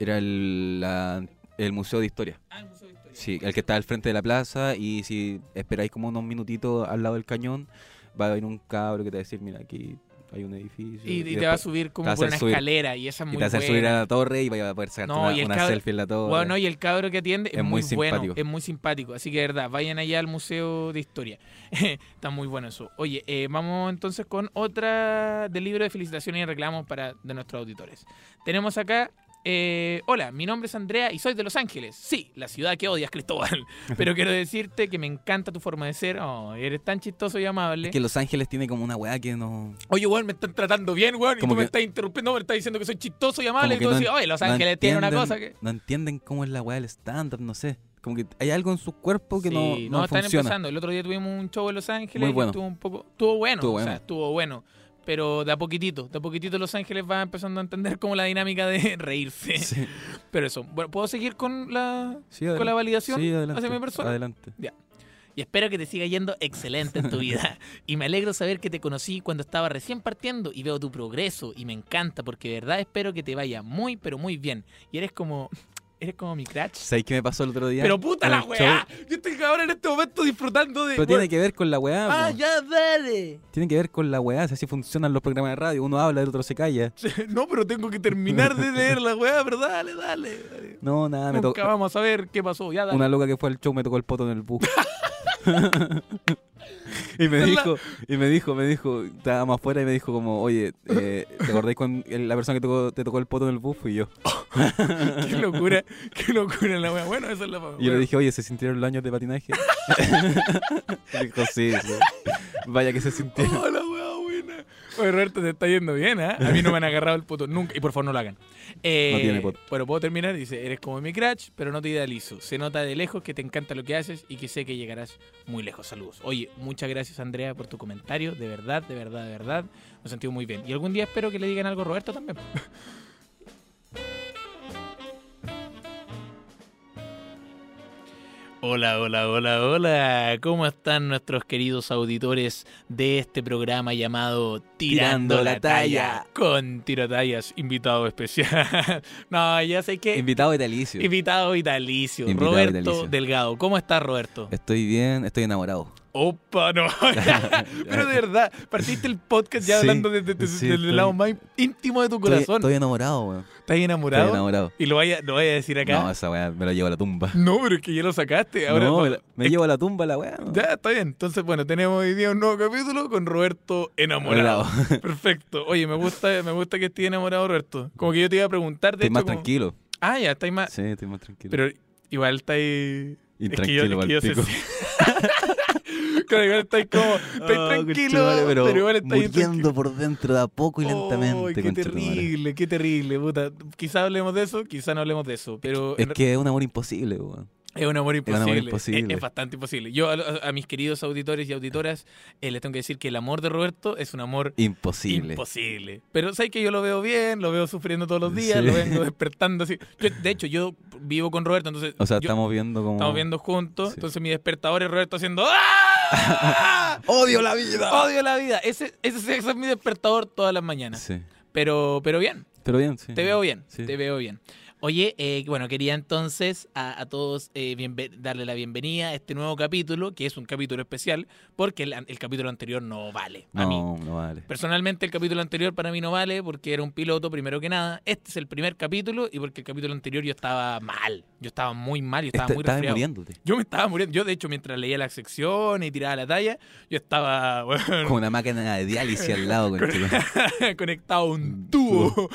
Era el, la- el Museo de Historia. Ah, el Museo de Historia. Sí, el que está al frente de la plaza y si esperáis como unos minutitos al lado del cañón, va a haber un cabro que te va a decir, mira, aquí hay un edificio. Y, y te va a subir como va por una subir- escalera y esa es y muy te va a buena. subir a la torre y vaya a poder sacarte No, una, y el una cabro- selfie en la torre. Bueno, y el cabro que atiende es, Es muy bueno, simpático. es muy simpático. Así que de verdad, vayan allá al Museo de Historia. Está muy bueno eso. Oye, eh, vamos entonces con otra del libro de felicitaciones y reclamos para de nuestros auditores. Tenemos acá. Eh, hola, mi nombre es Andrea y soy de Los Ángeles. Sí, la ciudad que odias, Cristóbal. Pero quiero decirte que me encanta tu forma de ser. Oh, eres tan chistoso y amable. Es que Los Ángeles tiene como una weá que no... Oye, weón, me están tratando bien, weón. Y tú me estás interrumpiendo, me estás diciendo que soy chistoso y amable. Y tú que decís, oye, Los no Ángeles tiene una cosa que. No entienden cómo es la weá del stand-up, no sé. Como que hay algo en su cuerpo que Sí, no, no, están funciona. empezando. El otro día tuvimos un show en Los Ángeles Muy y bueno. estuvo un poco, estuvo bueno, Estuvo o sea, bueno. estuvo bueno, pero de a poquitito, de a poquitito Los Ángeles va empezando a entender como la dinámica de reírse. Sí, Pero eso, bueno, ¿puedo seguir con la sí, con la validación Sí, adelante. hacia mi persona? Adelante. Y espero que te siga yendo excelente en tu vida. Y me alegro saber que te conocí cuando estaba recién partiendo y veo tu progreso y me encanta porque de verdad espero que te vaya muy pero muy bien. Y eres como eres como mi crush. ¿Sabes qué me pasó el otro día? Pero puta la show? weá. Yo estoy ahora en este momento disfrutando de Pero tiene que ver con la weá. Ah, po. ya, dale. Tiene que ver con la weá. si Así funcionan los programas de radio. Uno habla, el otro se calla. No, pero tengo que terminar de leer la weá, pero dale, dale. dale. No, nada, me Nunca tocó. vamos a ver qué pasó. Ya, dale. Una loca que fue al show me tocó el poto en el bus. y me dijo, y me dijo, me dijo, estábamos afuera y me dijo como, oye, eh, ¿te acordáis con la persona que tocó- te tocó el poto en el bus? Fui yo. Qué locura, qué locura la weá. Bueno, esa es la Y yo le dije, oye, ¿se sintieron los años de patinaje? Dijo, sí, sí. Vaya que se sintieron. Oh. Oye, Roberto, te está yendo bien, ¿ah? A mí no me han agarrado el poto nunca. Y por favor, no lo hagan. Eh, No tiene poto. Bueno, puedo terminar. Dice, eres como mi crush, pero no te idealizo. Se nota de lejos que te encanta lo que haces y que sé que llegarás muy lejos. Saludos. Oye, muchas gracias, Andrea, por tu comentario. De verdad, de verdad, de verdad. Me he sentido muy bien. Y algún día espero que le digan algo a Roberto también. Hola, hola, hola, hola. ¿Cómo están nuestros queridos auditores de este programa llamado Tirando, Tirando la, la talla. Talla? Con Tirotallas, invitado especial. no, ya sé que... Invitado vitalicio. Invitado vitalicio, Invitado Roberto vitalicio. Delgado. ¿Cómo estás, Roberto? Estoy bien, estoy enamorado. Opa, no. Pero de verdad, partiste el podcast ya Sí, hablando desde de, sí, del estoy- lado más íntimo de tu corazón. estoy enamorado, weón. ¿Estás enamorado? Estoy enamorado. Y lo vaya, lo vaya a decir acá. No, esa weá me la llevo a la tumba. No, pero es que ya lo sacaste. Ahora no, me, la- me llevo a la tumba la weá. ¿no? Ya, está bien. Entonces, bueno, tenemos hoy día un nuevo capítulo con Roberto enamorado. Perfecto. Oye, me gusta, me gusta que estés enamorado, Roberto. Como que yo te iba a preguntar, de Estoy hecho, más como- tranquilo. Ah, ya, estáis más... Sí, estoy más tranquilo. Pero igual estáis... Intranquilo, es que yo, es que yo sé- palpico. Claro, igual estáis como... Estáis Ah, tranquilo, conchetumare, pero, igual estáis muriendo por dentro de a poco y Ay, lentamente. qué terrible, qué terrible, puta. Quizá hablemos de eso, quizá no hablemos de eso, pero Es en- que es un amor imposible, weón. es un amor un imposible. amor Es- imposible. Es, bastante imposible. Yo a, a- mis queridos auditores y auditoras eh, les tengo que decir que el amor de Roberto es un amor Imposible. imposible. Pero sabes que yo lo veo bien, lo veo sufriendo todos los días, Sí. lo vengo despertando así. Yo- de hecho, yo vivo con Roberto, entonces O sea, yo- estamos viendo como. estamos viendo juntos, Sí. entonces mi despertador es Roberto haciendo ¡Ah! ¡Odio la vida! Odio la vida. Ese, ese, ese es mi despertador todas las mañanas. Sí. Pero, pero bien, Pero bien, sí. te veo bien, Sí. te veo bien. Oye, eh, bueno, quería entonces a, a todos eh, bienve- darle la bienvenida a este nuevo capítulo, que es un capítulo especial, porque el, el capítulo anterior no vale. A mí. No, vale. Personalmente el capítulo anterior para mí no vale porque era un piloto primero que nada. Este es el primer capítulo y porque el capítulo anterior yo estaba mal. Yo estaba muy mal, yo estaba Está- muy resfriado. muriéndote. Yo me estaba muriendo. Yo de hecho mientras leía la sección y tiraba la talla, yo estaba bueno, Como una máquina de diálisis al lado, conchetumare. conectado a un tubo.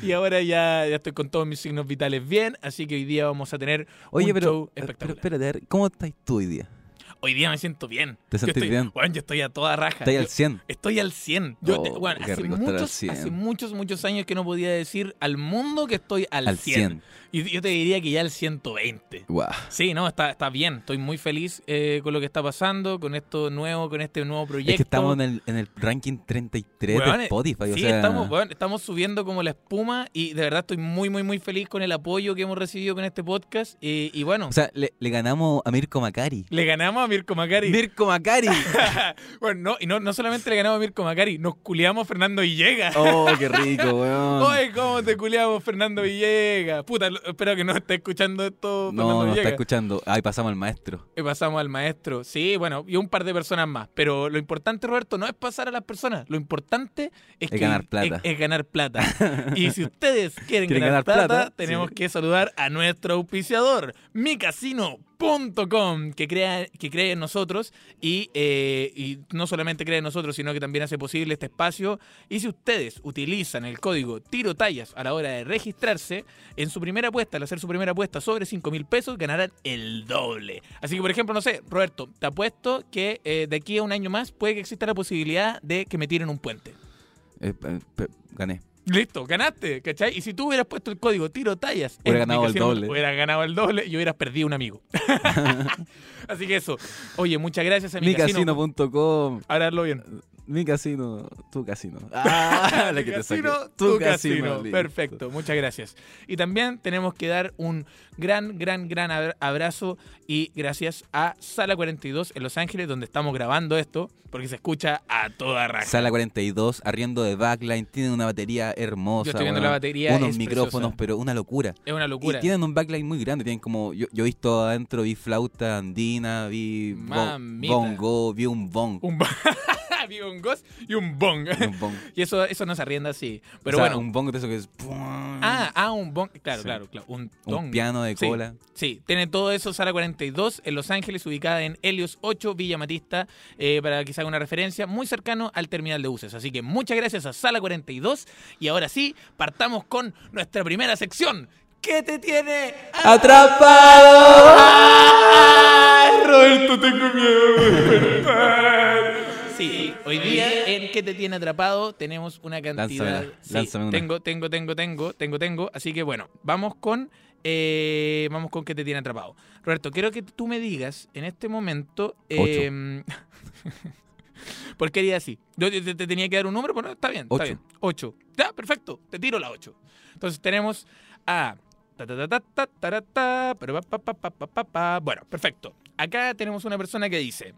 y ahora ya, ya estoy con todos mis signos vitales bien, así que hoy día vamos a tener Oye, un pero, show pero espectacular. espérate, a ver, ¿cómo estás tú hoy día? Hoy día me siento bien. ¿Te Yo sentís estoy, bien? Bueno, yo estoy a toda raja. Estás Yo- al 100. Estoy al 100. Yo, Oh, bueno, hace, muchos, 100. hace muchos, muchos años que no podía decir al mundo que estoy al, Al 100. 100. Y yo te diría que ya al 120. Guau. Sí, no, está, está bien. Estoy muy feliz eh, con lo que está pasando, con esto nuevo, con este nuevo proyecto. Es que estamos en el, en el ranking 33 Weón, de Spotify. Sí, o sea, estamos, weón, estamos subiendo como la espuma y de verdad estoy muy, muy, muy feliz con el apoyo que hemos recibido con este podcast. Y, y bueno, o sea, le, le ganamos a Mirko Macari. le ganamos a a Mirko Macari. Mirko Macari. bueno, no, y no, no solamente le ganamos a Mirko Macari, nos culiamos a Fernando Villegas. Oh, qué rico, weón. Oye, ¿cómo te culiamos, Fernando Villegas? Puta, lo- espero que no esté escuchando esto, Fernando No, no está Villegas. escuchando. Ay, pasamos al maestro. Y pasamos al maestro. Sí, bueno, y un par de personas más. Pero lo importante, Roberto, no es pasar a las personas. Lo importante es, Es que ganar plata. Es, es ganar plata. y si ustedes quieren, ¿Quieren ganar, ganar plata, plata? tenemos Sí. que saludar a nuestro auspiciador, micasino.com, que, crea, que cree en nosotros y, eh, y no solamente cree en nosotros, sino que también hace posible este espacio. Y si ustedes utilizan el código TIROTALLAS a la hora de registrarse, en su primera apuesta, al hacer su primera apuesta sobre 5 mil pesos, ganarán el doble. Así que, por ejemplo, no sé, Roberto, te apuesto que eh, de aquí a un año más puede que exista la posibilidad de que me tiren un puente. Eh, gané. Listo, ganaste, ¿cachai? Y si tú hubieras puesto el código tiro tallas, Hubiera ganado el doble. Hubieras ganado el doble y hubieras perdido un amigo. Así que eso. Oye, muchas gracias a mi casino. Micasino.com. Ahora hazlo bien. Mi casino, tu casino. Ah, la que te casino, saqué. tu casino. listo. Perfecto, muchas gracias. Y también tenemos que dar un gran, gran, gran abra- abrazo y gracias a Sala 42 en Los Ángeles, donde estamos grabando esto, porque se escucha a toda raja. Sala 42, arriendo de backline, tienen una batería hermosa. Yo estoy viendo la batería, Unos es micrófonos, preciosa. pero una locura. Es una locura. Y tienen un backline muy grande, tienen como, yo, yo he visto adentro, vi flauta andina, vi bongo, vi un bong. Un, un ghost y un bong. Vi un bong. y eso, eso no se arrienda así. Pero O sea, bueno. un bong de eso que es... Ah, ah, un bong. Claro, Sí. claro, claro. Un, piano de Sí. cola. Sí, tiene todo eso, Sala 42 en Los Ángeles, ubicada en Helios 8, Villa Matista, eh, para que se haga una referencia, muy cercano al terminal de buses. Así que muchas gracias a Sala 42 y ahora sí, partamos con nuestra primera sección. ¿Qué te tiene ¡Atrapado! ¡Ay, Roberto, tengo miedo de despertar! Hoy día en ¿Qué te tiene atrapado? tenemos una cantidad... Lánzamela, Sí, lánzame una. Tengo, tengo, tengo, tengo, tengo, tengo. Así que bueno, vamos con... eh, vamos con ¿Qué te tiene atrapado? Roberto, quiero que tú me digas en este momento... eh, ¿Por qué haría así? Yo te, te tenía que dar un número, pero no, está bien, está Ocho. bien. 8. Ya, perfecto, te tiro la 8. Entonces tenemos a... Bueno, perfecto. Acá tenemos una persona que dice...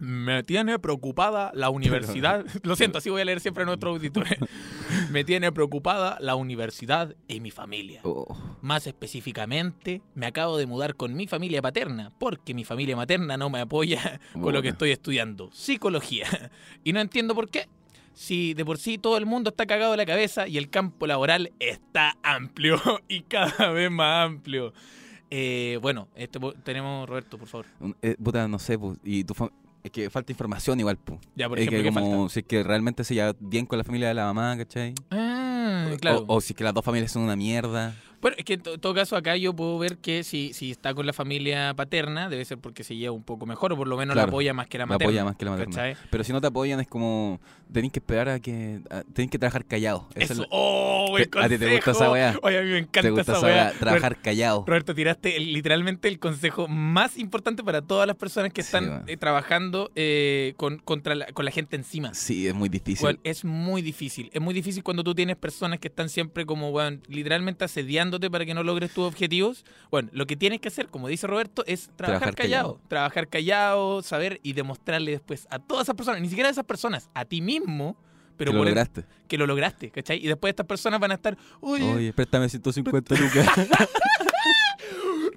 Me tiene preocupada la universidad. Lo siento, así voy a leer siempre a nuestros auditores. Me tiene preocupada la universidad y mi familia. Oh, Más específicamente, me acabo de mudar con mi familia paterna, porque mi familia materna no me apoya con lo que estoy estudiando, psicología. Y no entiendo por qué. Si de por sí todo el mundo está cagado de la cabeza y el campo laboral está amplio y cada vez más amplio. Eh, bueno, este, tenemos Roberto, por favor. eh, puta, no sé, y tu fam- es que falta información igual, pues. Ya, por Es ejemplo, que ¿qué como falta? si es que realmente se lleva bien con la familia de la mamá, ¿cachai? Ah, claro. O, o si es que las dos familias son una mierda. Bueno, es que en to- todo caso acá yo puedo ver que si, si está con la familia paterna, debe ser porque se lleva un poco mejor o por lo menos la Claro, apoya más que la La materna. apoya más que la materna. ¿cachai? Pero si no te apoyan es como tenéis que esperar a que a- tenéis que trabajar callado. Eso Eso. es ¡Oh, el Te- a ti te gusta esa consejo! weá. Oye, a mí me encanta te gusta esa weá. trabajar callado. Roberto, tiraste el- literalmente el consejo más importante para todas las personas que Sí, están weón. eh, trabajando eh, con, contra la, con la gente encima. Sí, es muy difícil. Weón, es muy difícil. Es muy difícil cuando tú tienes personas que están siempre como, weón, literalmente para que no logres tus objetivos. Bueno, lo que tienes que hacer, como dice Roberto, es trabajar, Trabajar callado. callado. Trabajar callado, saber y demostrarle después a todas esas personas, ni siquiera a esas personas, a ti mismo, pero que lo el- lograste. que lo lograste, ¿cachai? Y después estas personas van a estar, oye, Oye, préstame 150 lucas.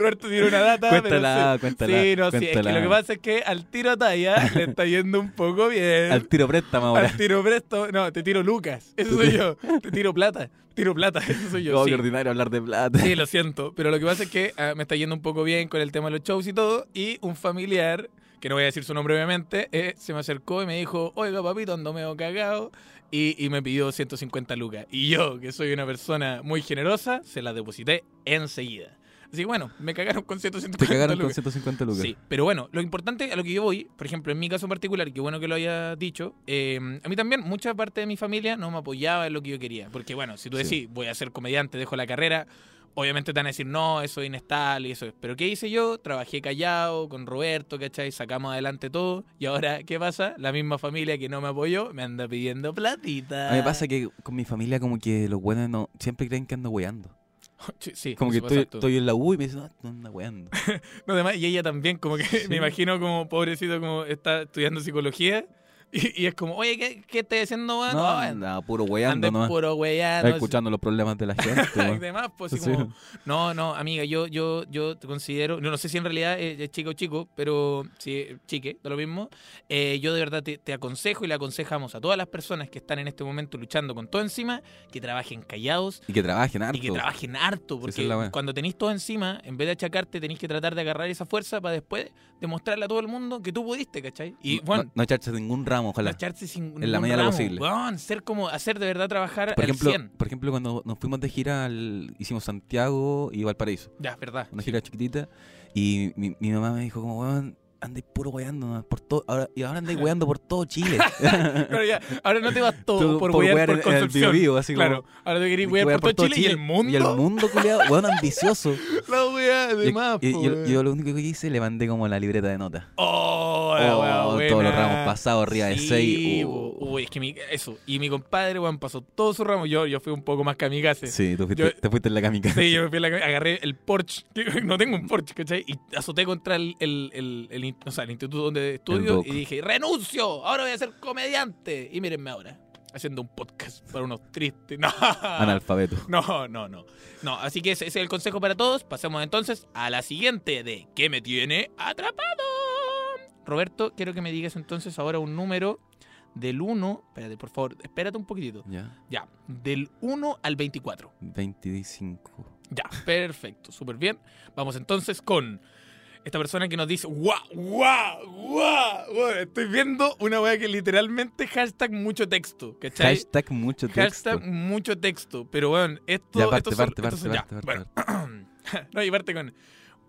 Roberto tiene una data. Cuéntala, pero sí. cuéntala, Sí, no, sí, es que lo que pasa es que al tiro talla le está yendo un poco bien. Al tiro préstame ahora. Al tiro presto, no, te tiro Lucas, eso soy yo. Te tiro plata, tiro plata, eso soy yo. Oh, sí. ordinario hablar de plata. Sí, lo siento, pero lo que pasa es que ah, me está yendo un poco bien con el tema de los shows y todo, y un familiar, que no voy a decir su nombre obviamente, eh, se me acercó y me dijo, oiga papito, ando medio cagado, y, y me pidió 150 lucas. Y yo, que soy una persona muy generosa, se las deposité enseguida. Así bueno, me cagaron con 150 Te cagaron con lucas. 150 lucas. Sí, pero bueno, lo importante a lo que yo voy, por ejemplo, en mi caso en particular, y qué bueno que lo haya dicho, eh, a mí también mucha parte de mi familia no me apoyaba en lo que yo quería. Porque bueno, si tú Sí. decís, voy a ser comediante, dejo la carrera, obviamente te van a decir, no, eso es inestable y eso es. Pero ¿qué hice yo? Trabajé callado con Roberto, ¿cachai? Sacamos adelante todo. Y ahora, ¿qué pasa? La misma familia que no me apoyó me anda pidiendo platita. A mí me pasa que con mi familia como que los buenos no siempre creen que ando weando. Sí, Como que estoy, en la U y me dicen, no, no anda weando. No, además, y ella también, como que Sí. me imagino como pobrecito, como está estudiando psicología. Y, y es como, oye, ¿qué, qué estás haciendo, weón? No, No, anda puro anda weando nomás. puro weyando. Escuchando los problemas de la gente. Y demás, pues Sí. como, no, no, amiga, yo, yo, yo te considero, no, no sé si en realidad es, chica o chico, pero sí, chique, da lo mismo. Eh, yo de verdad te, te aconsejo y le aconsejamos a todas las personas que están en este momento luchando con todo encima, que trabajen callados Y que trabajen harto. y que trabajen harto, porque es wea. cuando tenéis todo encima, en vez de achacarte, tenéis que tratar de agarrar esa fuerza para después demostrarle a todo el mundo que tú pudiste, ¿cachai? Y No- bueno, no, no echarse ningún ramo, no ojalá. echarse sin En la medida de lo ramo, posible. ser como, hacer de verdad trabajar Por al ejemplo, 100. por ejemplo, cuando nos fuimos de gira, al- hicimos Santiago y Valparaíso. Ya, verdad. Una gira chiquitita. Y mi, mi mamá me dijo como, weón, andáis puro weando por todo. Ahora, y ahora andáis weando por todo Chile. Claro, ya, ahora no te vas todo Tú por wear wear por el Concepción. Así claro, como, ahora te querés "Hay que wear wear por todo Chile, y el mundo. Y el mundo, culiado, weón, ambicioso. La wea de Y- más, yo, yo lo único que hice, le mandé como la libreta de notas. Oh, la Oh, wea todos los ramos pasados arriba de Sí, seis. po. uh. Uy, es que mi, eso. Y mi compadre, weón, pasó todo su ramo. Yo, yo fui un poco más kamikaze. Sí, tú fuiste, Yo- te fuiste en la kamikaze. Sí, yo me fui a la agarré el Porsche, que no tengo un Porsche, ¿cachai? Y azoté contra el, el, el, el o sea, el instituto donde estudio y dije, renuncio, ahora voy a ser comediante. Y mírenme ahora, haciendo un podcast para unos tristes. No, Analfabeto. no, no, no. No, así que ese, ese es el consejo para todos. Pasemos entonces a la siguiente de ¿Qué me tiene atrapado? Roberto, quiero que me digas entonces ahora un número del 1, espérate, por favor, espérate un poquitito. Ya, Ya, del 1 al 24. 25. Ya, perfecto, súper bien. Vamos entonces con esta persona que nos dice, guau, guau, guau, guau". Estoy viendo una weá que literalmente hashtag mucho texto, ¿cachai? Hashtag mucho texto. Hashtag mucho texto. Pero bueno, esto, Ya, parte, parte, parte, ya, parte, bueno. no, y parte con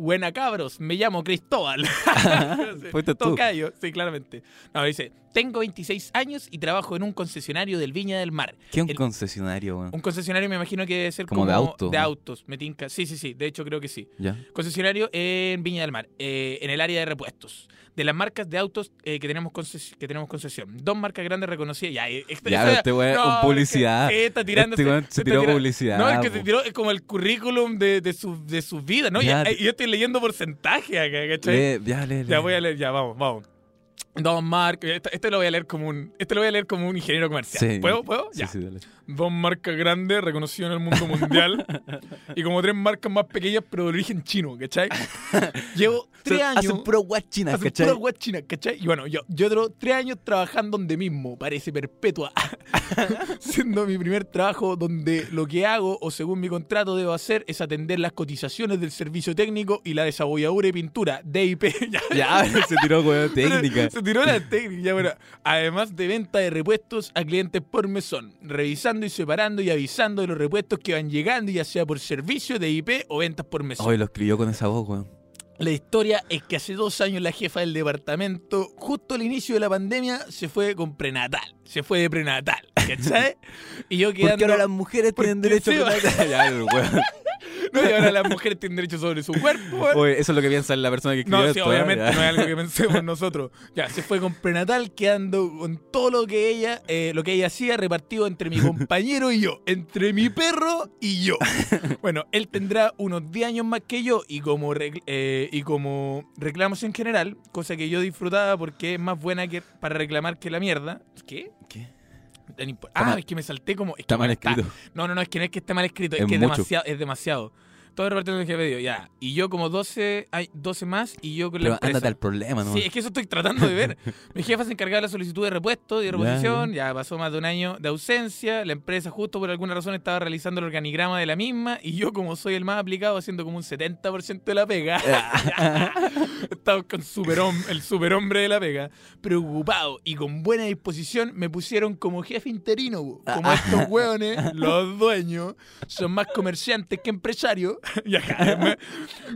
Buena cabros, me llamo Cristóbal. Fuiste tú. Tocayo, sí, claramente. No, dice, tengo 26 años y trabajo en un concesionario del Viña del Mar. ¿Qué es un El- concesionario, weón? Un concesionario me imagino que debe ser Como como, de auto, de ¿no? autos, me tinca. Sí, sí, sí, de hecho creo que sí. Ya. Concesionario en Viña del Mar, eh, en el área de repuestos. De las marcas de autos eh, que, tenemos que tenemos concesión. Dos marcas grandes reconocidas. Ya, eh, esta- Ya, esa- este weón no, con publicidad. que está tirándose- Este se está tiró publicidad. No, es que po. se tiró es como el currículum de, de, su, de su vida, ¿no? Ya, Ya, te- yo estoy leyendo porcentaje acá, ¿cachai? Lee, ya, lee, Ya voy a leer, ya, vamos, vamos. Don Marc, este, este lo voy a leer como un, este lo voy a leer como un ingeniero comercial. Sí. ¿Puedo? ¿Puedo? Sí, ya. sí. Dos marcas grandes reconocidas en el mundo mundial y como tres marcas más pequeñas pero de origen chino, ¿cachai? Llevo tres Hacen- años. Hacen puro guas chinas, Hacen ¿cachai? pura hueá china, ¿cachai? Y bueno, yo, yo otro tres años trabajando donde mismo, parece perpetua. Siendo mi primer trabajo donde lo que hago, o según mi contrato debo hacer, es atender las cotizaciones del servicio técnico y la desabolladura y pintura, DIP. Ya, Ya, se tiró, weón, técnica. se tiró la técnica, bueno. Además de venta de repuestos a clientes por mesón, revisando y separando y avisando de los repuestos que van llegando, ya sea por servicio de IP o ventas por mesón. Hoy lo escribió con esa voz, weón. La historia es que hace dos años la jefa del departamento, justo al inicio de la pandemia, se fue con prenatal. Se fue de prenatal, ¿cachai? Y yo quedando... Porque ahora las mujeres tienen derecho a prenatal. No, y ahora las mujeres tienen derecho sobre su cuerpo. Oye, eso es lo que piensa la persona que escribió No, sí, esto, ¿eh? obviamente no es algo que pensemos nosotros. Ya, se fue con prenatal quedando con todo lo que ella, eh, lo que ella hacía repartido entre mi compañero y yo, entre mi perro y yo. Bueno, él tendrá unos 10 años más que yo y como eh, y como reclamos en general, cosa que yo disfrutaba porque es más buena que para reclamar que la mierda. ¿Qué? ¿Qué? Ah, mal- es que me salté como. es Está mal escrito. No, no, no, es que no es que esté mal escrito, es, Es que es demasiado, es demasiado. Todo repartido en el jefe dio, ya. Y yo como 12, hay 12 más y yo con la Pero empresa. ándate al problema, ¿no? Sí, es que eso estoy tratando de ver. Mi jefa se encargaba de la solicitud de repuesto y de Ya, reposición. Ya, pasó más de un año de ausencia. La empresa, justo por alguna razón, estaba realizando el organigrama de la misma. Y yo, como soy el más aplicado, haciendo como un 70% de la pega. Estaba con superhom- el superhombre de la pega. Preocupado y con buena disposición, me pusieron como jefe interino. Como estos hueones, los dueños, son más comerciantes que empresarios. y acá me,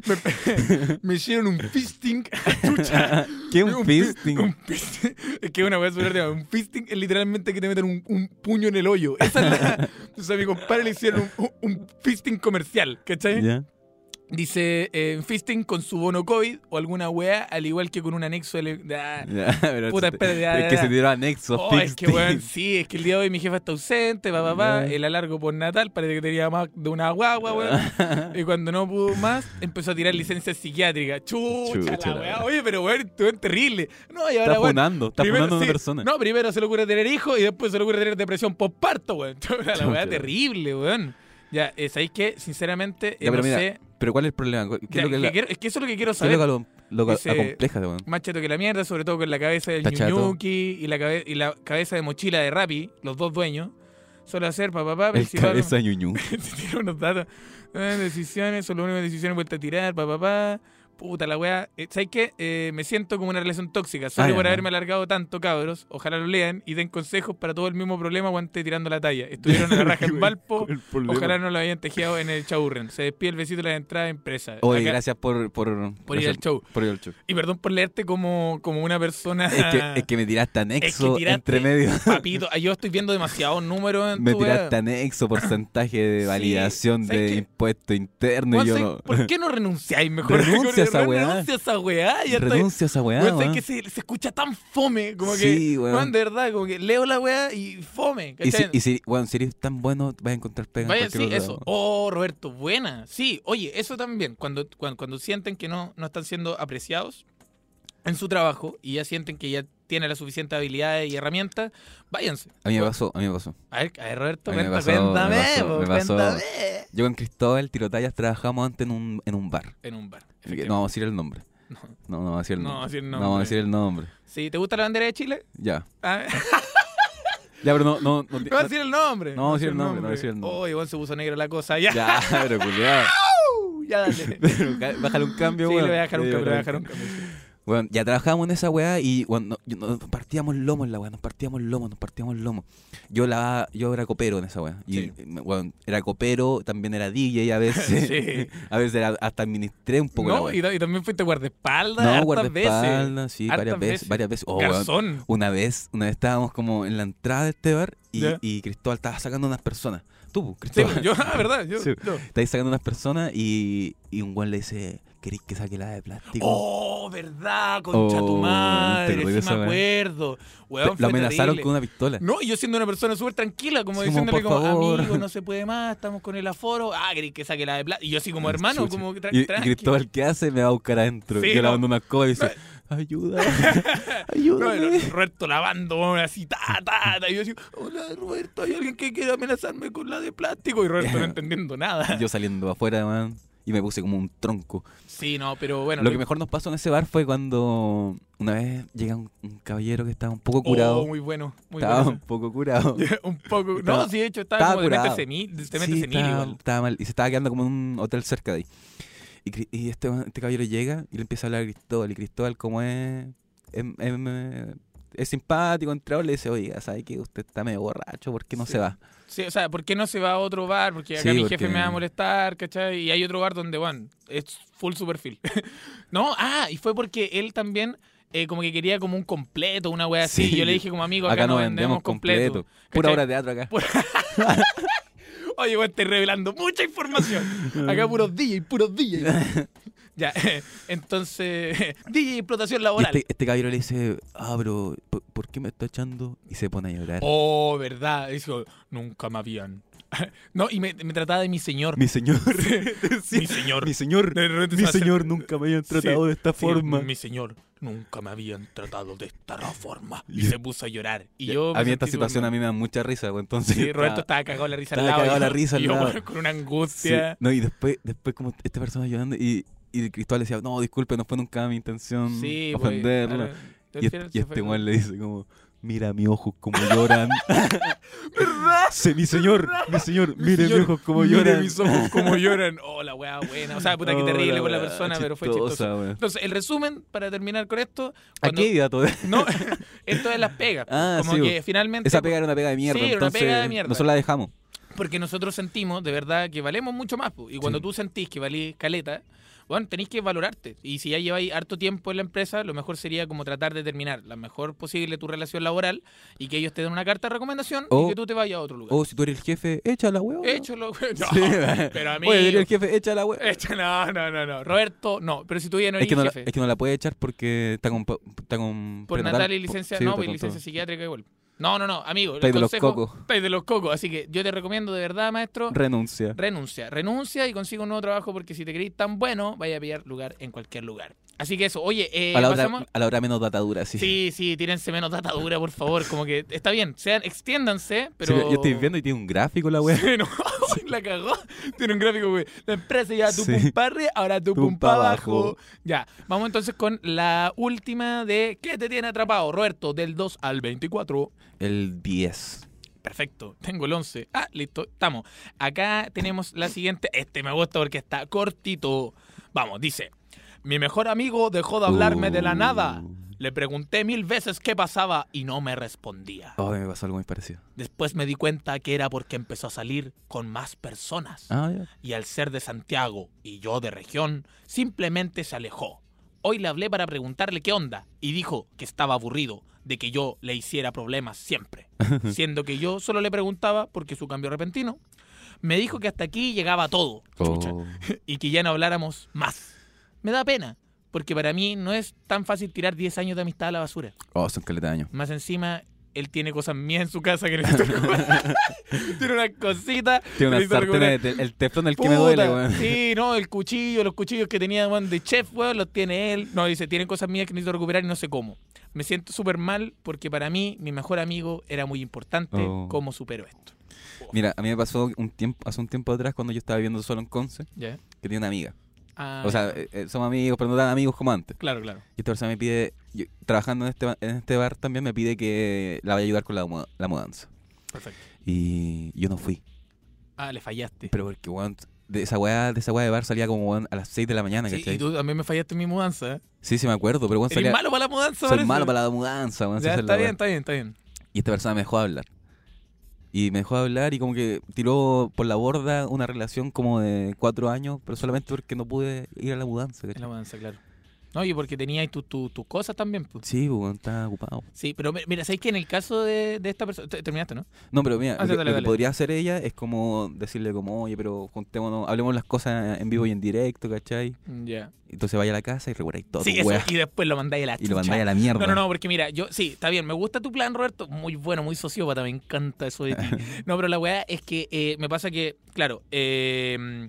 me- me hicieron un fisting. Chucha. ¿Qué un pi- fisting? un fisting. Es que una ordinaria. Un fisting es literalmente que te meten un, un puño en el hoyo. Esa es la. Entonces a mi compadre le hicieron un, un- un fisting comercial, ¿cachai? Ya. Dice eh, Fisting con su bono COVID o alguna weá, al igual que con un anexo. ele- Ah, pero Puta, se- espérate, ya, es ya, que ya. se tiró anexo. Oh, es que weón, sí, es que el día de hoy mi jefa está ausente, pa, pa, pa, el alargo por Natal, parece que tenía más de una guagua, weón. y cuando no pudo más, empezó a tirar licencias psiquiátricas. Chucha, Chucha, la weá. Oye, pero weón, tú eres terrible. No, y ahora, Está funando, está primero- funando a una sí, persona. No, primero se le ocurre tener hijos y después se le ocurre tener depresión postparto, weón. La weá terrible, weón. Ya, eh, ¿sabéis qué? Sinceramente, eh, Ya, no mira, sé. Pero ¿cuál es el problema? ¿Qué Ya, es lo que, que la- quiero- es que eso es lo que quiero qué es saber. lo lo, lo acompleja, weón? Más chato que la mierda, sobre todo con la cabeza del. Ñuñuki y la, cabe- y la cabeza de mochila de Rappi, los dos dueños. Suele hacer papá, papá, El cabeza ñuñu. Tiene unos datos. Eh, decisiones, son las únicas decisiones vuelta a tirar, papá, papá. Puta la weá. Eh, ¿Sabes qué? Eh, me siento como una relación tóxica. Solo Ah, por ya. haberme alargado tanto, cabros. Ojalá lo lean y den consejos para todo el mismo problema esté tirando la talla. Estuvieron en la raja en Valpo. Ojalá no lo hayan tejido en el chaurren. Se despide el besito de la entrada empresa. Oye, Acá- gracias por, por, por ir gracias al show. Por ir al show. Y perdón por leerte como, como una persona. Es que, es que me tiraste anexo tiraste- entre medio. Papito, yo estoy viendo demasiados números en Me tu tiraste anexo, porcentaje de validación ¿sabes de impuesto interno y yo ¿sabes no. ¿Por qué no renunciáis mejor? Renuncia esa weá. Renuncia a esa weá. Ya Renuncia a esa weá, Weón, ¿sabes weón. que se, se escucha tan fome? Como que, Sí, weón. weón, de verdad, como que leo la weá y fome. Y si, y si, bueno, si eres tan bueno, vas a encontrar pega Vaya, sí, eso. Oh, Roberto, buena. Sí, oye, eso también. Cuando, cuando, cuando sienten que no, no están siendo apreciados en su trabajo y ya sienten que ya tienen las suficientes habilidades y herramientas, váyanse. A mí me pasó, a mí me pasó. A ver, a ver, Roberto, A me cuenta- pasó, me cuéntame, pasó, po, me pasó. cuéntame. Yo con Cristóbal Tirotallas trabajamos antes en un, en un bar. En un bar. No vamos a decir el nombre. No. No, no vamos a decir el No nombre. vamos a decir el No vamos a decir el nombre. Sí, ¿te gusta la bandera de Chile? Ya. Ah, Ya, pero no, no, no, No vas a decir el nombre. No, vamos a decir el nombre, no vamos a decir el nombre. Oh, igual se puso negro la cosa. Ya, Ya, pero culiado. ya dale. Bájale un cambio, Sí, le weón. voy a dejar un cambio, le voy a dejar un cambio. Bueno, ya trabajábamos en esa weá y bueno, no- yo- nos partíamos lomo en la weá, nos partíamos lomo, nos partíamos lomo. Yo la yo era copero en esa weá. Y Sí. weón, era copero, también era DJ a veces. Sí. a veces era- hasta administré un poco la No, weá. y, ta- y también fuiste guardaespaldas No, guardaespaldas, sí, varias veces, veces. varias veces. Oh, Garzón. una vez, una vez estábamos como en la entrada de este bar y, Ya. y Cristóbal estaba sacando unas personas. Tú, Sí, Cristóbal. yo, ah, verdad, yo. Sí. yo. Estáis sacando unas personas y, y un weón le dice, ¿queréis que saque la de plástico? Oh, verdad, concha tu Oh, madre, ¿te acordás sí me acuerdo. Weón, Lo amenazaron terrible. con una pistola. No, yo siendo una persona súper tranquila, como Sí, diciéndole como, amigo, no se puede más, estamos con el aforo. Ah, queréis que saque la de plata. Y yo así como hermano, Chucha. como tra Y. Cristóbal, ¿qué hace? Me va a buscar adentro. Sí, Yo no. lavando una escoba y dice, ayuda, ayúdame. No, Roberto lavando, así, ta, ta, ta. Y yo así, hola, Roberto, ¿hay alguien que quiera amenazarme con la de plástico? Y Roberto no entendiendo nada. Yo saliendo afuera, man, y me puse como un tronco. Sí, no, pero bueno. Lo que mejor nos pasó en ese bar fue cuando una vez llega un, un caballero que estaba un poco curado. Oh, muy bueno, muy estaba bueno. un poco curado. un poco. Estaba- no, sí, de hecho, estaba, estaba como de curado. de Sí, senil estaba, igual. estaba mal. Y se estaba quedando como en un hotel cerca de ahí. Y, este, este caballero llega y le empieza a hablar a Cristóbal. Y Cristóbal, como es, es, es- es simpático, entrado, le dice, oiga, ¿sabe que usted está medio borracho? ¿Por qué no Sí. se va? Sí, o sea, ¿por qué no se va a otro bar? Porque acá Sí, mi porque- jefe me va a molestar, ¿cachai? Y hay otro bar donde, bueno, es full su perfil. no, ah, y fue porque él también eh, como que quería como un completo, una wea así. Sí. Yo le dije como amigo, acá, no vendemos completo. Pura ¿Cachai? obra de teatro acá. Oye, weón, estoy revelando mucha información. Acá puros DJ, puros DJ. Ya, entonces, DJ explotación Y laboral. este, este caballero le dice, ah, pero ¿por, por qué me está echando? Y se pone a llorar. Oh, verdad. Dijo, nunca me habían. no, y me, me trataba de mi señor. Mi señor, mi señor. mi señor, mi señor, nunca me habían tratado Sí, de esta sí, forma. Mi señor, nunca me habían tratado de esta forma. Y se puso a llorar. Y yo a mí esta situación a mí me da mucha risa, pues, entonces... Sí, Roberto estaba- estaba cagado la risa al estaba lado. cagado la risa al yo lado. con una Sí, angustia. No, y después, después como esta persona llorando y, y Cristóbal decía, no, disculpe, no fue nunca mi intención Sí, pues, ofenderlo. claro, y, este- y este weón le dice como, mira mi ojos como lloran. ¿Verdad? sí, mi señor, mi señor, Mi mire mis ojos como mire lloran. mis ojos como lloran. Oh, la weá buena. O sea, puta, qué Oh, terrible la con la persona, pero fue chistoso. Entonces, el resumen, para terminar con esto. ¿A cuando- todo esto? No, esto es las pegas. Ah, como sí, que finalmente. Esa pega era una pega de mierda, Sí, una pega de mierda. nosotros la dejamos. Porque nosotros sentimos de verdad que valemos mucho más. po. Y cuando Sí. tú sentís que valís caleta, bueno, tenéis que valorarte. Y si ya lleváis harto tiempo en la empresa, lo mejor sería como tratar de terminar la mejor posible tu relación laboral y que ellos te den una carta de recomendación O- y que tú te vayas a otro lugar. O si tú eres el jefe, echa la hueá. Échalo. No, Sí. pero a mí. Oye, eres el jefe, echa la. Echa- no, no, no, no. Roberto, no. Pero si tú ya no Es eres que no, la, jefe. es que no la puede echar porque está con, está con por natal y licencia. Sí, no, está pues licencia psiquiátrica igual. No, no, no, amigo. Estáis de los cocos. estáis de los cocos. Así que yo te recomiendo de verdad, maestro. Renuncia. renuncia, renuncia y consigue un nuevo trabajo porque si te crees tan bueno, vaya a pillar lugar en cualquier lugar. Así que eso, oye, eh, a, la pasamos- hora, a la hora menos datadura, sí. Sí, sí, tírense menos datadura, por favor. Como que está bien, sean, extiéndanse, pero. Sí, yo estoy viendo y tiene un gráfico la wea. Sí, no, la cagó. Tiene un gráfico, güey. La empresa ya tu Sí. arriba, ahora tu Tum pum pa' para abajo. abajo. Ya, vamos entonces con la última de ¿Qué te tiene atrapado, Roberto? Del 2 al 24. El 10. Perfecto, tengo el 11. Ah, listo, estamos. Acá tenemos la siguiente. Este me gusta porque está cortito. Vamos, dice. Mi mejor amigo dejó de hablarme de la nada. Uh. Le pregunté mil veces qué pasaba y no me respondía. Oh, me pasó algo muy parecido. Después me di cuenta que era porque empezó a salir con más personas. Ah, ya. Y al ser de Santiago y yo de región, simplemente se alejó. Hoy le hablé para preguntarle qué onda y dijo que estaba aburrido de que yo le hiciera problemas siempre, siendo que yo solo le preguntaba porque su cambio repentino. Me dijo que hasta aquí llegaba todo chucha, Oh. y que ya no habláramos más. Me da pena, porque para mí no es tan fácil tirar 10 años de amistad a la basura. Oh, son caleta de años. Más encima, él tiene cosas mías en su casa que necesito tiene unas cositas. Tiene una sartén, el teflón el que me duele, weón. Sí, no, el cuchillo, los cuchillos que tenía weón, de chef, weón, los tiene él. No, dice, tienen cosas mías que necesito recuperar y no sé cómo. Me siento súper mal porque para mí, mi mejor amigo era muy importante. Oh. ¿Cómo supero esto? Mira, a mí me pasó un tiempo, hace un tiempo atrás cuando yo estaba viviendo solo en Conce, que tenía una amiga. Ah, O sea, eh, eh, somos amigos, pero no tan amigos como antes. claro, claro. Y esta persona me pide, yo- trabajando en este, en este bar también, me pide que la vaya a ayudar con la, mu- la mudanza. Perfecto. Y yo no fui. Ah, le fallaste. Pero porque, weón, de esa weá, de esa weá de bar salía como weón, a las 6 de la mañana, Sí, ¿cachai? y tú también me fallaste en mi mudanza. ¿eh? Sí, sí me acuerdo, pero weón salía... malo para la mudanza, Soy parece. malo para la mudanza, weón. Ya, está bien, está bien, está bien. Y esta persona me dejó hablar. Y me dejó hablar y como que tiró por la borda una relación como de cuatro años, pero solamente porque no pude ir a la mudanza, la mudanza, claro. No, y porque tenías tus tu, tus cosas también. pues. Sí, pues, estaba ocupado. Sí, pero mi- mira, ¿sabes que en el caso de, de esta persona... te- Terminaste, ¿no? No, pero mira, Ah, lo, que, dale, lo que dale. podría hacer ella es como decirle como, oye, pero juntémonos, hablemos las cosas en vivo y en directo, ¿cachai? Ya. Entonces vaya a la casa y recuperáis todo, Sí, eso, y después lo mandáis a la y lo chucha. mandáis a la mierda. No, no, no, porque mira, yo sí, está bien, me gusta tu plan, Roberto, muy bueno, muy sociópata, me encanta eso de ti. No, pero la weá es que eh, me pasa que, claro, eh,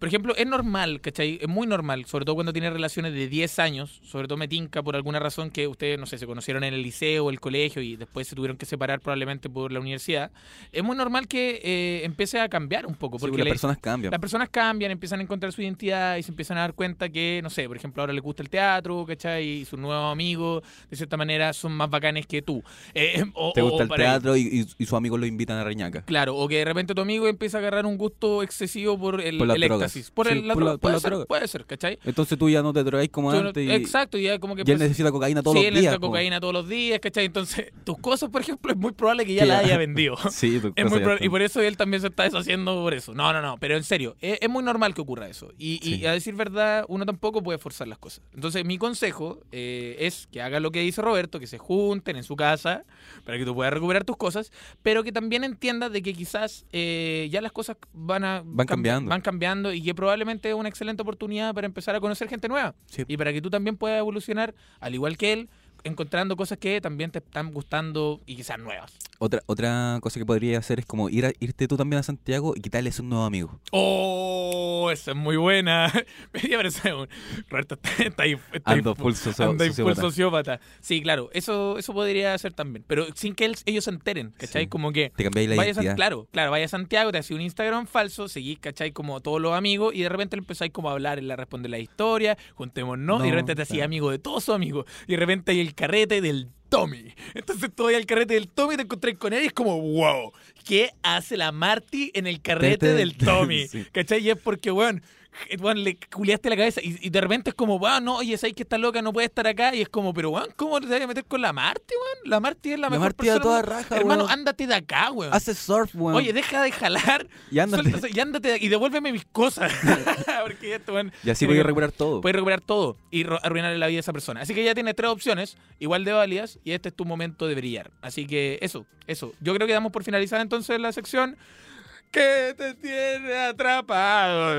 por ejemplo, es normal, ¿cachai? Es muy normal, sobre todo cuando tiene relaciones de 10 años, sobre todo me tinca por alguna razón que ustedes, no sé, se conocieron en el liceo el colegio y después se tuvieron que separar probablemente por la universidad. Es muy normal que eh, empiece a cambiar un poco, Sí, porque las le- personas cambian. las personas cambian, empiezan a encontrar su identidad y se empiezan a dar cuenta que, no sé, por ejemplo, ahora les gusta el teatro, ¿cachai? Y sus nuevos amigos, de cierta manera, son más bacanes que tú. Eh, o- Te gusta o el teatro y, y, sus amigos lo invitan a Reñaca. Claro, o que de repente tu amigo empieza a agarrar un gusto excesivo por el, Por las el. Éxtasis. Por, Sí, el, la por la- droga. por puede, la ser, droga. puede ser, ¿cachai? Entonces tú ya no te drogáis como no- antes y, Exacto, ya como que... y él empieza- necesita cocaína todos sí, los él días. necesita como- cocaína todos los días, ¿cachai? Entonces, tus cosas, por ejemplo, es muy probable que ya las ya- haya vendido. Sí, tus Es muy probable- y por eso él también se está deshaciendo por eso. No, no, no, pero en serio, es, es muy normal que ocurra eso. Y, y Sí. a decir verdad, uno tampoco puede forzar las cosas. Entonces, mi consejo eh, es que hagan lo que dice Roberto, que se junten en su casa para que tú puedas recuperar tus cosas, pero que también entiendas de que quizás eh, ya las cosas van a Van cambiando. van cambiando y que probablemente es una excelente oportunidad para empezar a conocer gente nueva Sí. y para que tú también puedas evolucionar al igual que él encontrando cosas que también te están gustando y quizás nuevas. Otra, otra cosa que podría hacer es como ir a- irte tú también a Santiago y quitarles un nuevo amigo. Oh, esa es muy buena. Me parece un... Roberto está, está ahí. Está ahí- Ando full sociópata. sociópata. Sí, claro, eso, eso podría ser también. Pero sin que él- ellos se enteren, ¿cachai? Sí. Como que Te cambiáis la vaya a San- identidad. claro, claro, vaya a Santiago, te hace un Instagram falso, seguís, ¿cachai? Como todos los amigos y de repente le empezáis como a hablar, él le responde la historia, juntémonos, y de No, repente te hacía claro. amigo de todos sus amigos, y de repente hay el carrete del Tommy. Entonces tú vas al carrete del Tommy y te encontrás con él y es como, wow, ¿qué hace la Marty en el carrete del Tommy? Sí. ¿Cachai? Y es porque, weón, weón, le culiaste la cabeza y, y de repente es como, weón, no, oye, sabes que está loca, no puede estar acá. Y es como, pero weón, ¿cómo te vas a meter con la Marti, weón? La Marti es la, La mejor Marti persona. toda raja, Hermano, weón. ándate de acá, weón. Hace surf, weón. Oye, deja de jalar. y ándate. Suelta- y ándate de- y devuélveme mis cosas. Porque esto, weón, Y así que- recuperar todo. Puedes recuperar todo y arruinarle la vida a esa persona. Así que ya tienes tres opciones, igual de válidas, y este es tu momento de brillar. Así que eso, eso. Yo creo que damos por finalizada entonces la sección que te tiene atrapado.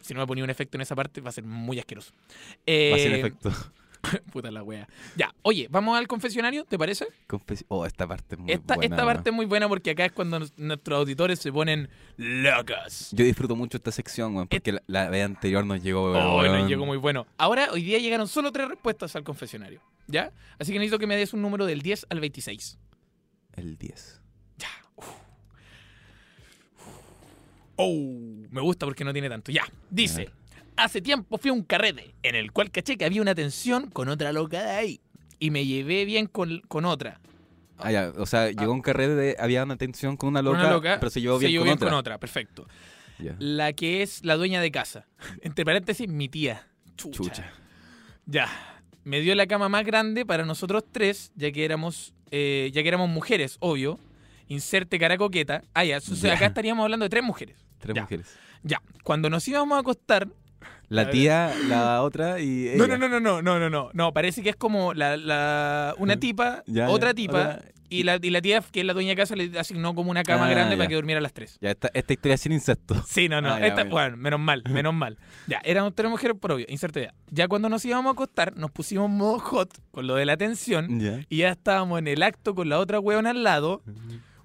Si no me ponía un efecto en esa parte, va a ser muy asqueroso. Va a ser Eh, efecto. Puta la wea. Ya, oye, vamos al confesionario, ¿te parece? Confes- Oh, esta parte es muy esta buena, esta parte es muy buena porque acá es cuando nos- nuestros auditores se ponen locos. Yo disfruto mucho esta sección, weón, porque la, la vez anterior nos llegó, Oh, weón. nos llegó muy bueno. Ahora, hoy día llegaron solo tres respuestas al confesionario. ¿Ya? Así que necesito que me des un número del 10 al 26. El 10. Ya. Uf. Oh, me gusta porque no tiene tanto. Ya. Dice: Hace tiempo fui a un carrete en el cual caché que había una tensión con otra loca de ahí. Y me llevé bien con, con otra. Ah, ya. O sea, llegó un carrete de... Había una tensión con una loca, una loca. pero se llevó se bien, llevó con, bien otra. con otra. Perfecto. Ya. La que es la dueña de casa. Entre paréntesis, mi tía. Chucha. Chucha. Ya. Me dio la cama más grande para nosotros tres, ya que éramos, eh, ya que éramos mujeres, obvio. Inserte cara coqueta. Ah, ya. Acá estaríamos hablando de tres mujeres. Tres Ya. mujeres. Ya. Cuando nos íbamos a acostar. A La tía, la otra y ella. No, no, no, no, no, no, no, no. No, parece que es como la, la- una tipa, Ya, otra tipa, otra. y la, y la tía que es la dueña de casa le asignó como una cama Ah, grande ya. para que durmiera las tres. Ya, esta, esta historia sin incesto. Sí, no, no. Ah, esta, bueno. bueno, menos mal, menos mal. Ya, éramos tres mujeres por obvio, inserte ya. Ya cuando nos íbamos a acostar, nos pusimos modo hot con lo de la tensión Ya. y ya estábamos en el acto con la otra weona al lado.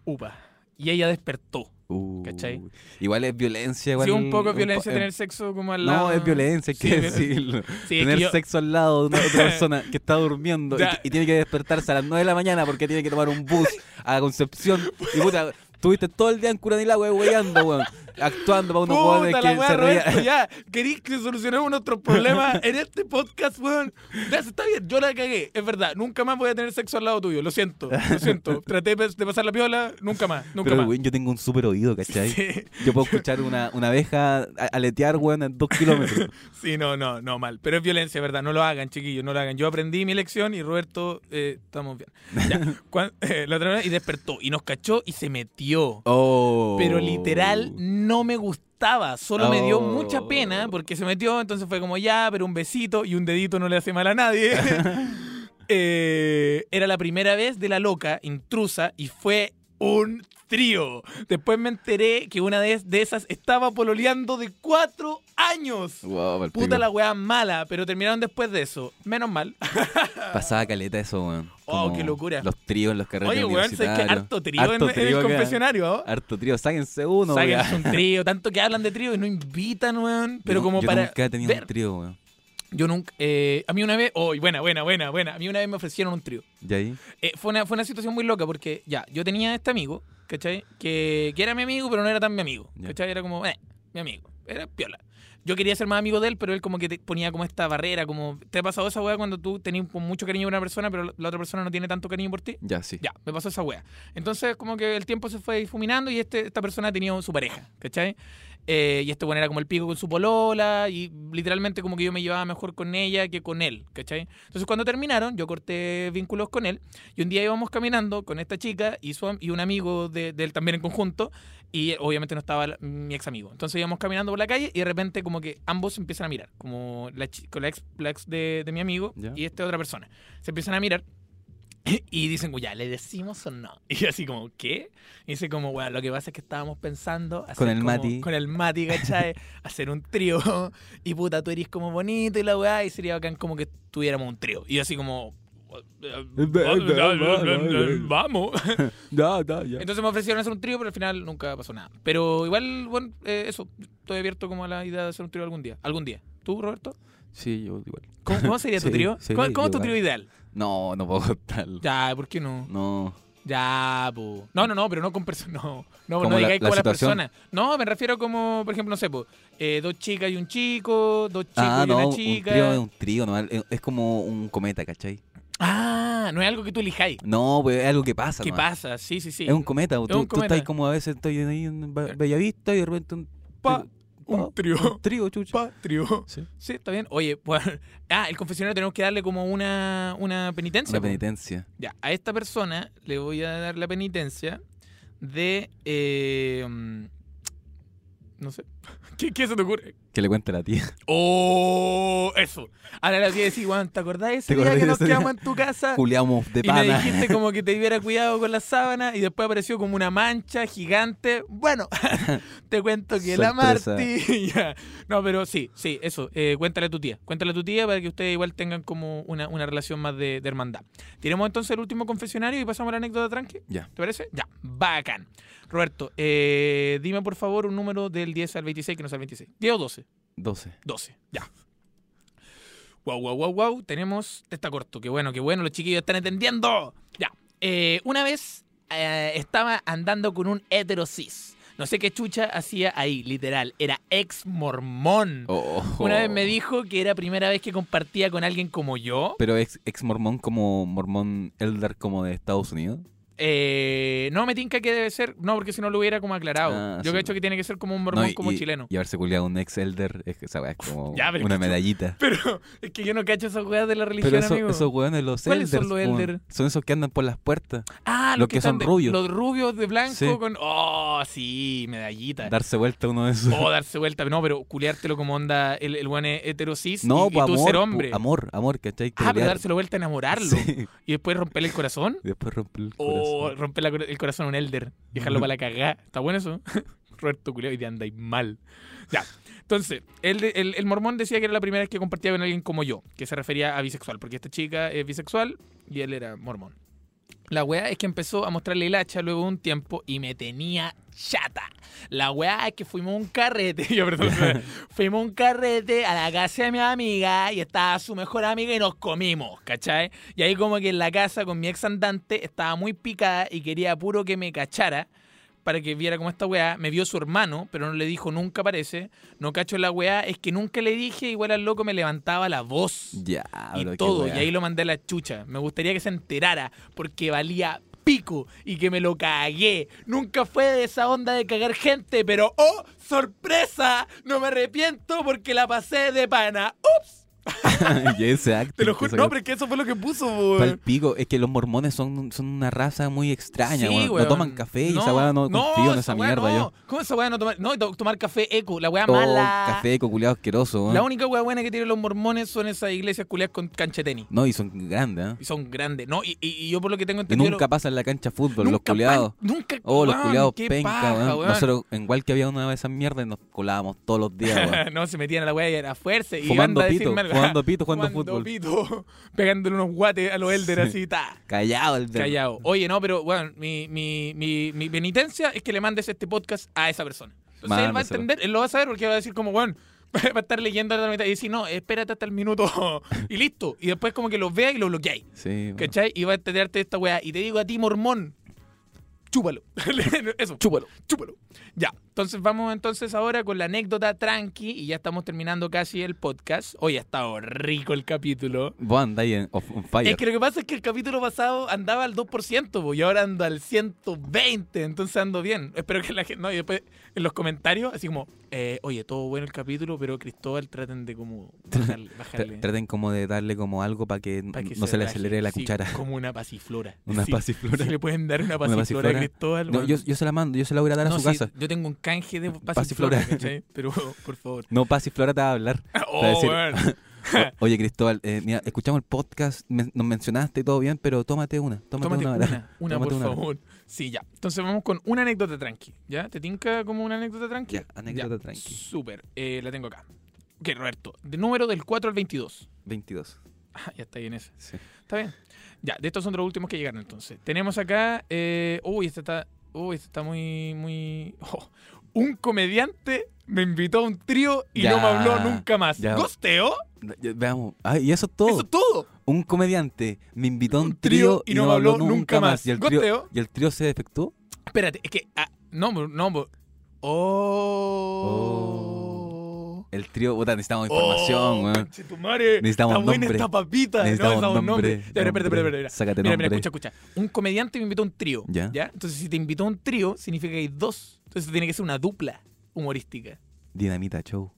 Upa. Y ella despertó. Uh, ¿Cachai? Igual es violencia. Igual sí, un poco po- violencia eh, tener sexo como al lado. No, es violencia, hay que decirlo. Sí, es Tener que yo- sexo al lado de una otra persona que está durmiendo y, y tiene que despertarse a las 9 de la mañana porque tiene que tomar un bus a Concepción. Y puta, estuviste todo el día en Curanilagua weyando, weón. Actuando para unos la que se Roberto, reían. ya. Querís que solucionemos nuestros problemas en este podcast, weón. Ya, está bien, yo la cagué, es verdad. Nunca más voy a tener sexo al lado tuyo, lo siento, lo siento. Traté de pasar la piola, nunca más, nunca Pero, más. weón, yo tengo un súper oído, ¿cachai? Sí, Yo puedo escuchar una, una abeja aletear, weón, en dos kilómetros. sí, no, no, no, mal. Pero es violencia, ¿verdad? No lo hagan, chiquillos, no lo hagan. Yo aprendí mi lección y Roberto, eh, estamos bien. Ya, eh, la otra vez y despertó y nos cachó y se metió. Oh. Pero literal no me gustaba, solo me dio Oh. mucha pena porque se metió, entonces fue como ya, pero un besito y un dedito no le hace mal a nadie. Eh, era la primera vez de la loca intrusa y fue un trío. Después me enteré que una de, de esas estaba pololeando de cuatro años. Wow, Puta la weá mala, pero terminaron después de eso. Menos mal. Pasaba caleta eso, weón. Oh, qué locura. Los tríos en los carretes Oye, weón, ¿sabes que harto trío en, el acá. confesionario? ¿oh? Harto trío, sáquense uno, Sáquense weón. un trío, tanto que hablan de trío y no invitan, weón. Pero Yo- como yo para. nunca he tenido ver. un trío, weón. Yo nunca. eh, a mí una vez. Oh, buena, buena, buena, buena. A mí una vez me ofrecieron un trío. ¿Y ahí? Eh, fue, una, fue una situación muy loca porque, ya, yo tenía este amigo, ¿cachai? Que, que era mi amigo, pero no era tan mi amigo. ¿cachai? Era como, eh, mi amigo. Era piola. Yo quería ser más amigo de él, pero él como que te ponía como esta barrera, como... ¿Te ha pasado esa weá cuando tú tenías mucho cariño por una persona, pero la otra persona no tiene tanto cariño por ti? Ya, sí. Ya, me pasó esa wea. Entonces, como que el tiempo se fue difuminando y este, esta persona tenía su pareja, ¿cachai? Eh, y este bueno era como el pico con su polola y literalmente como que yo me llevaba mejor con ella que con él, ¿cachai? Entonces, cuando terminaron, yo corté vínculos con él y un día íbamos caminando con esta chica y, su, y un amigo de, de él también en conjunto y eh, obviamente no estaba la- mi ex amigo. Entonces íbamos caminando por la calle y de repente como que ambos se empiezan a mirar, como la, con la ex, la ex de, de mi amigo Ya. y esta otra persona. Se empiezan a mirar y dicen, ya, ¿le decimos o no? Y así como, ¿qué? Y dice como, bueno, lo que pasa es que estábamos pensando hacer Con el como- Mati. Con el Mati, ¿cachai? hacer un trío. Y puta, tú eres como bonito y la weá. Y sería bacán como que tuviéramos un trío. Y yo así como... Vamos. Ya, ya, ya. Entonces me ofrecieron hacer un trío, pero al final nunca pasó nada. Pero igual, bueno, eh, eso. Estoy abierto como a la idea de hacer un trío algún día. ¿Algún día? ¿Tú, Roberto? Sí, yo igual. ¿Cómo, cómo sería tu Sí, trío? sí, ¿Cómo, cómo es tu igual. trío ideal? No, no puedo contarlo. Ya, ¿por qué no? No. Ya, po. No, no, no, pero no con personas. No, no, no la- digáis la como las situación. personas. No, me refiero como, por ejemplo, no sé, po, eh, dos chicas y un chico, dos chicos Ah, y no, una un chica. trío es un trío, no, es es como un cometa, ¿cachai? Ah, no es algo que tú elijáis. No, pues es algo que pasa. ¿Qué nomás. pasa? Sí, sí, sí. Es un cometa. Tú, un tú estás como a veces estoy ahí en Ba- Bellavista y de repente un, Pa, un trío. Un trío, chucha. Patrio. Sí. Sí, está bien. Oye, pues, ah, el confesionario tenemos que darle como una, una penitencia. Una po. penitencia. Ya, a esta persona le voy a dar la penitencia de. eh, mm, no sé. ¿Qué, qué se te ocurre? Que le cuente a la tía. ¡Oh! Eso. Ahora la tía decir, Juan, ¿te acordás ese ¿Te día que nos día? quedamos en tu casa? Juliamos de Y me pana. dijiste como que te hubiera cuidado con la sábana y después apareció como una mancha gigante. Bueno, te cuento que la. Marti. No, pero sí, sí, eso. eh, cuéntale a tu tía. Cuéntale a tu tía para que ustedes igual tengan como una, una relación más de, de hermandad. Tiremos entonces el último confesionario y pasamos a la anécdota tranqui. Ya. ¿Te parece? Ya, bacán. Roberto, eh, dime por favor un número del 10 al 26 que no sea el 26. ¿10 o 12? 12. 12, ya. Wow, wow, wow, wow. Tenemos. Está corto. Qué bueno, qué bueno. Los chiquillos están entendiendo. Ya. Eh, una vez eh, estaba andando con un heterosis. No sé qué chucha hacía ahí, literal. Era ex mormón. Oh. Una vez me dijo que era primera vez que compartía con alguien como yo. Pero ex, ex mormón como mormón elder como de Estados Unidos. Eh, no, me tinca que debe ser. No, porque si no lo hubiera como aclarado. Ah, yo sí. he hecho que tiene que ser como un mormón No, y- como y- chileno. Y haberse culiado un ex elder es que esa weá es como Ya, una que medallita. Pero es que yo no cacho esas weas de la religión, Pero eso- amigo. esos weones, los ¿Cuáles son los weón, elder? son esos que andan por las puertas. Ah, Los los, que son de- rubios. Los rubios de blanco Sí. con. Oh, sí, medallita. Darse vuelta uno de esos. Oh, darse vuelta. No, pero culiártelo como onda el, el buen heterosis no, y, y pues tú amor, ser pu- hombre. amor, amor, ¿cachai? ah, pero dárselo vuelta, enamorarlo. Sí. Y después romperle el corazón. Y después rompe el O corazón. romper la el corazón a un elder. Dejarlo para la cagada. ¿Está bueno eso? Roberto culiao y te andáis mal. Ya. Entonces, el, de- el, el mormón decía que era la primera vez que compartía con alguien como yo, que se refería a bisexual, porque esta chica es bisexual y él era mormón. La weá es que empezó a mostrarle el hacha luego de un tiempo y me tenía chata. La weá es que fuimos a un carrete, yo perdón, fuimos un carrete a la casa de mi amiga y estaba su mejor amiga y nos comimos, ¿cachai? Y ahí como que en la casa con mi ex andante estaba muy picada y quería puro que me cachara para que viera como esta weá. Me vio su hermano, pero no le dijo nunca parece. No cacho la weá, es que nunca le dije, igual al loco me levantaba la voz Ya, y todo. Y ahí lo mandé a la chucha. Me gustaría que se enterara porque valía pico y que me lo cagué. Nunca fue de esa onda de cagar gente, pero ¡oh, sorpresa! No me arrepiento porque la pasé de pana. ¡Ups! y ese acto. Te lo juro. No, pero es que eso fue lo que puso, weón. Pico, es que los mormones son, son una raza muy extraña, Sí, weón. No toman café y esa weá no, confío en esa weá mierda no. yo. ¿Cómo esa weá no tomar? No, to- tomar café eco, la weá Oh, mala. café coculeado asqueroso, weón. La única weá buena que tienen los mormones son esas iglesias culiadas con cancha de tenis. No, y son grandes, ¿eh? Y son grandes, ¿no? Y, y- y yo por lo que tengo Y entendido... nunca pasan la cancha de fútbol, los nunca culiados. pan- nunca... Oh, los culiados penca, paja, weón. Nosotros, igual que había una de esas mierdas, nos colábamos todos los días, weón. no, se metían a la weá y era fuerza. Y Fumando pito, fumando pito, jugando Fumando fútbol. pito, pegándole unos guates a los elders Sí. así, ta. Callado el de... Callado. Oye, no, pero bueno, mi, mi, mi, mi penitencia es que le mandes este podcast a esa persona. Entonces él va a entender, él lo va a saber porque va a decir como, bueno, va a estar leyendo hasta la mitad y decir, no, espérate hasta el minuto y listo. Y después como que lo vea y lo bloqueáis. Sí. ¿Cachai? Y va a enterarte de esta weá. Y te digo a ti, mormón, chúpalo. Eso, Chúpalo. chúpalo. Ya, entonces vamos entonces ahora con la anécdota tranqui y ya estamos terminando casi el podcast. Hoy ha estado rico el capítulo. Vos andáis on fire. Es que lo que pasa es que el capítulo pasado andaba al 2% po, y ahora ando al 120, entonces ando bien. Espero que la gente... No, y después en los comentarios, así como, eh, oye, todo bueno el capítulo, pero Cristóbal traten de como bajarle. Bajarle Traten como de darle como algo para que, pa' que no se, le acelere la Sí, cuchara. Como una pasiflora. Una Sí, pasiflora. Si le pueden dar una Una pasiflora, a Cristóbal. No, yo, yo se la mando, yo se la voy a dar a su casa. Yo tengo un canje de pasiflora, Pasiflora. ¿cachai? Pero, por favor. No, Pasiflora te va a hablar. Oh, va a decir- weón. O- Oye, Cristóbal, eh, mira, escuchamos el podcast, men- nos mencionaste y todo bien, pero tómate una. Tómate, Tómate una. una, ¿verdad? una, Tómate por una. favor. Sí, ya. Entonces vamos con una anécdota tranqui. ¿Ya? ¿Te tinca como una anécdota tranqui? Ya, anécdota Ya, tranqui. Súper. Eh, la tengo acá. Ok, Roberto. De número del 4 al 22. 22. Ah, ya está bien ese. Sí. Está bien. Ya, de estos son los últimos que llegaron entonces. Tenemos acá. Eh, uy, este está. Uy, este está muy. muy. oh, un comediante me invitó a un trío y Ya, no me habló nunca más. ya. ¿Gosteo? Ya, Veamos. Ay, y eso es todo. Eso es todo. Un comediante me invitó a un Un trío trío y no me habló nunca más. ¿Y el trío, Goteo. ¿y el trío se defectuó? Espérate, es que. ah, no, no. Oh. El trío, puta, necesitamos información, Oh, weón. conchetumare, Necesitamos está buena nombre. esta papita. Necesitamos no, nombre. Espera, espera, espera. Sácate Mira, mira, escucha, escucha. Un comediante me invitó a un trío. Ya. ¿ya? Entonces, si te invitó a un trío, significa que hay dos. Entonces, tiene que ser una dupla humorística. Dinamita Show.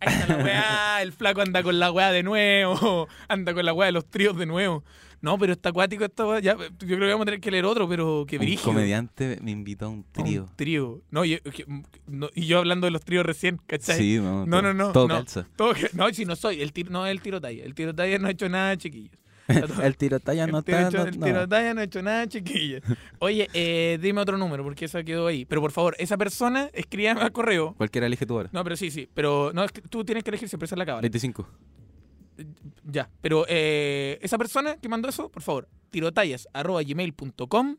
Ahí está la weá, el flaco anda con la weá de nuevo, anda con la weá de los tríos de nuevo. No, pero está acuático weá. Ya, yo creo que vamos a tener que leer otro, pero que Un brígido. comediante me invitó a un A un trío. trío. No, y, que- no, y yo hablando de los tríos recién, ¿cachai? Sí, no. No, todo- no, no, Todo no. calza. Todo no, si no soy, el tiro, no es el tiro talla. El tiro talla no ha hecho nada, chiquillos. El tiro talla no el tiro, está. hecho- no- el tiro talla no ha hecho nada, chiquillos. Oye, eh, dime otro número, porque esa quedó ahí. Pero por favor, esa persona, escríbame al correo. Cualquiera elige tú ahora. No, pero sí, sí. Pero no, tú tienes que elegir siempre, esa es la cábala. 25. Ya, pero eh, esa persona que mandó eso, por favor, tirotallas.gmail.com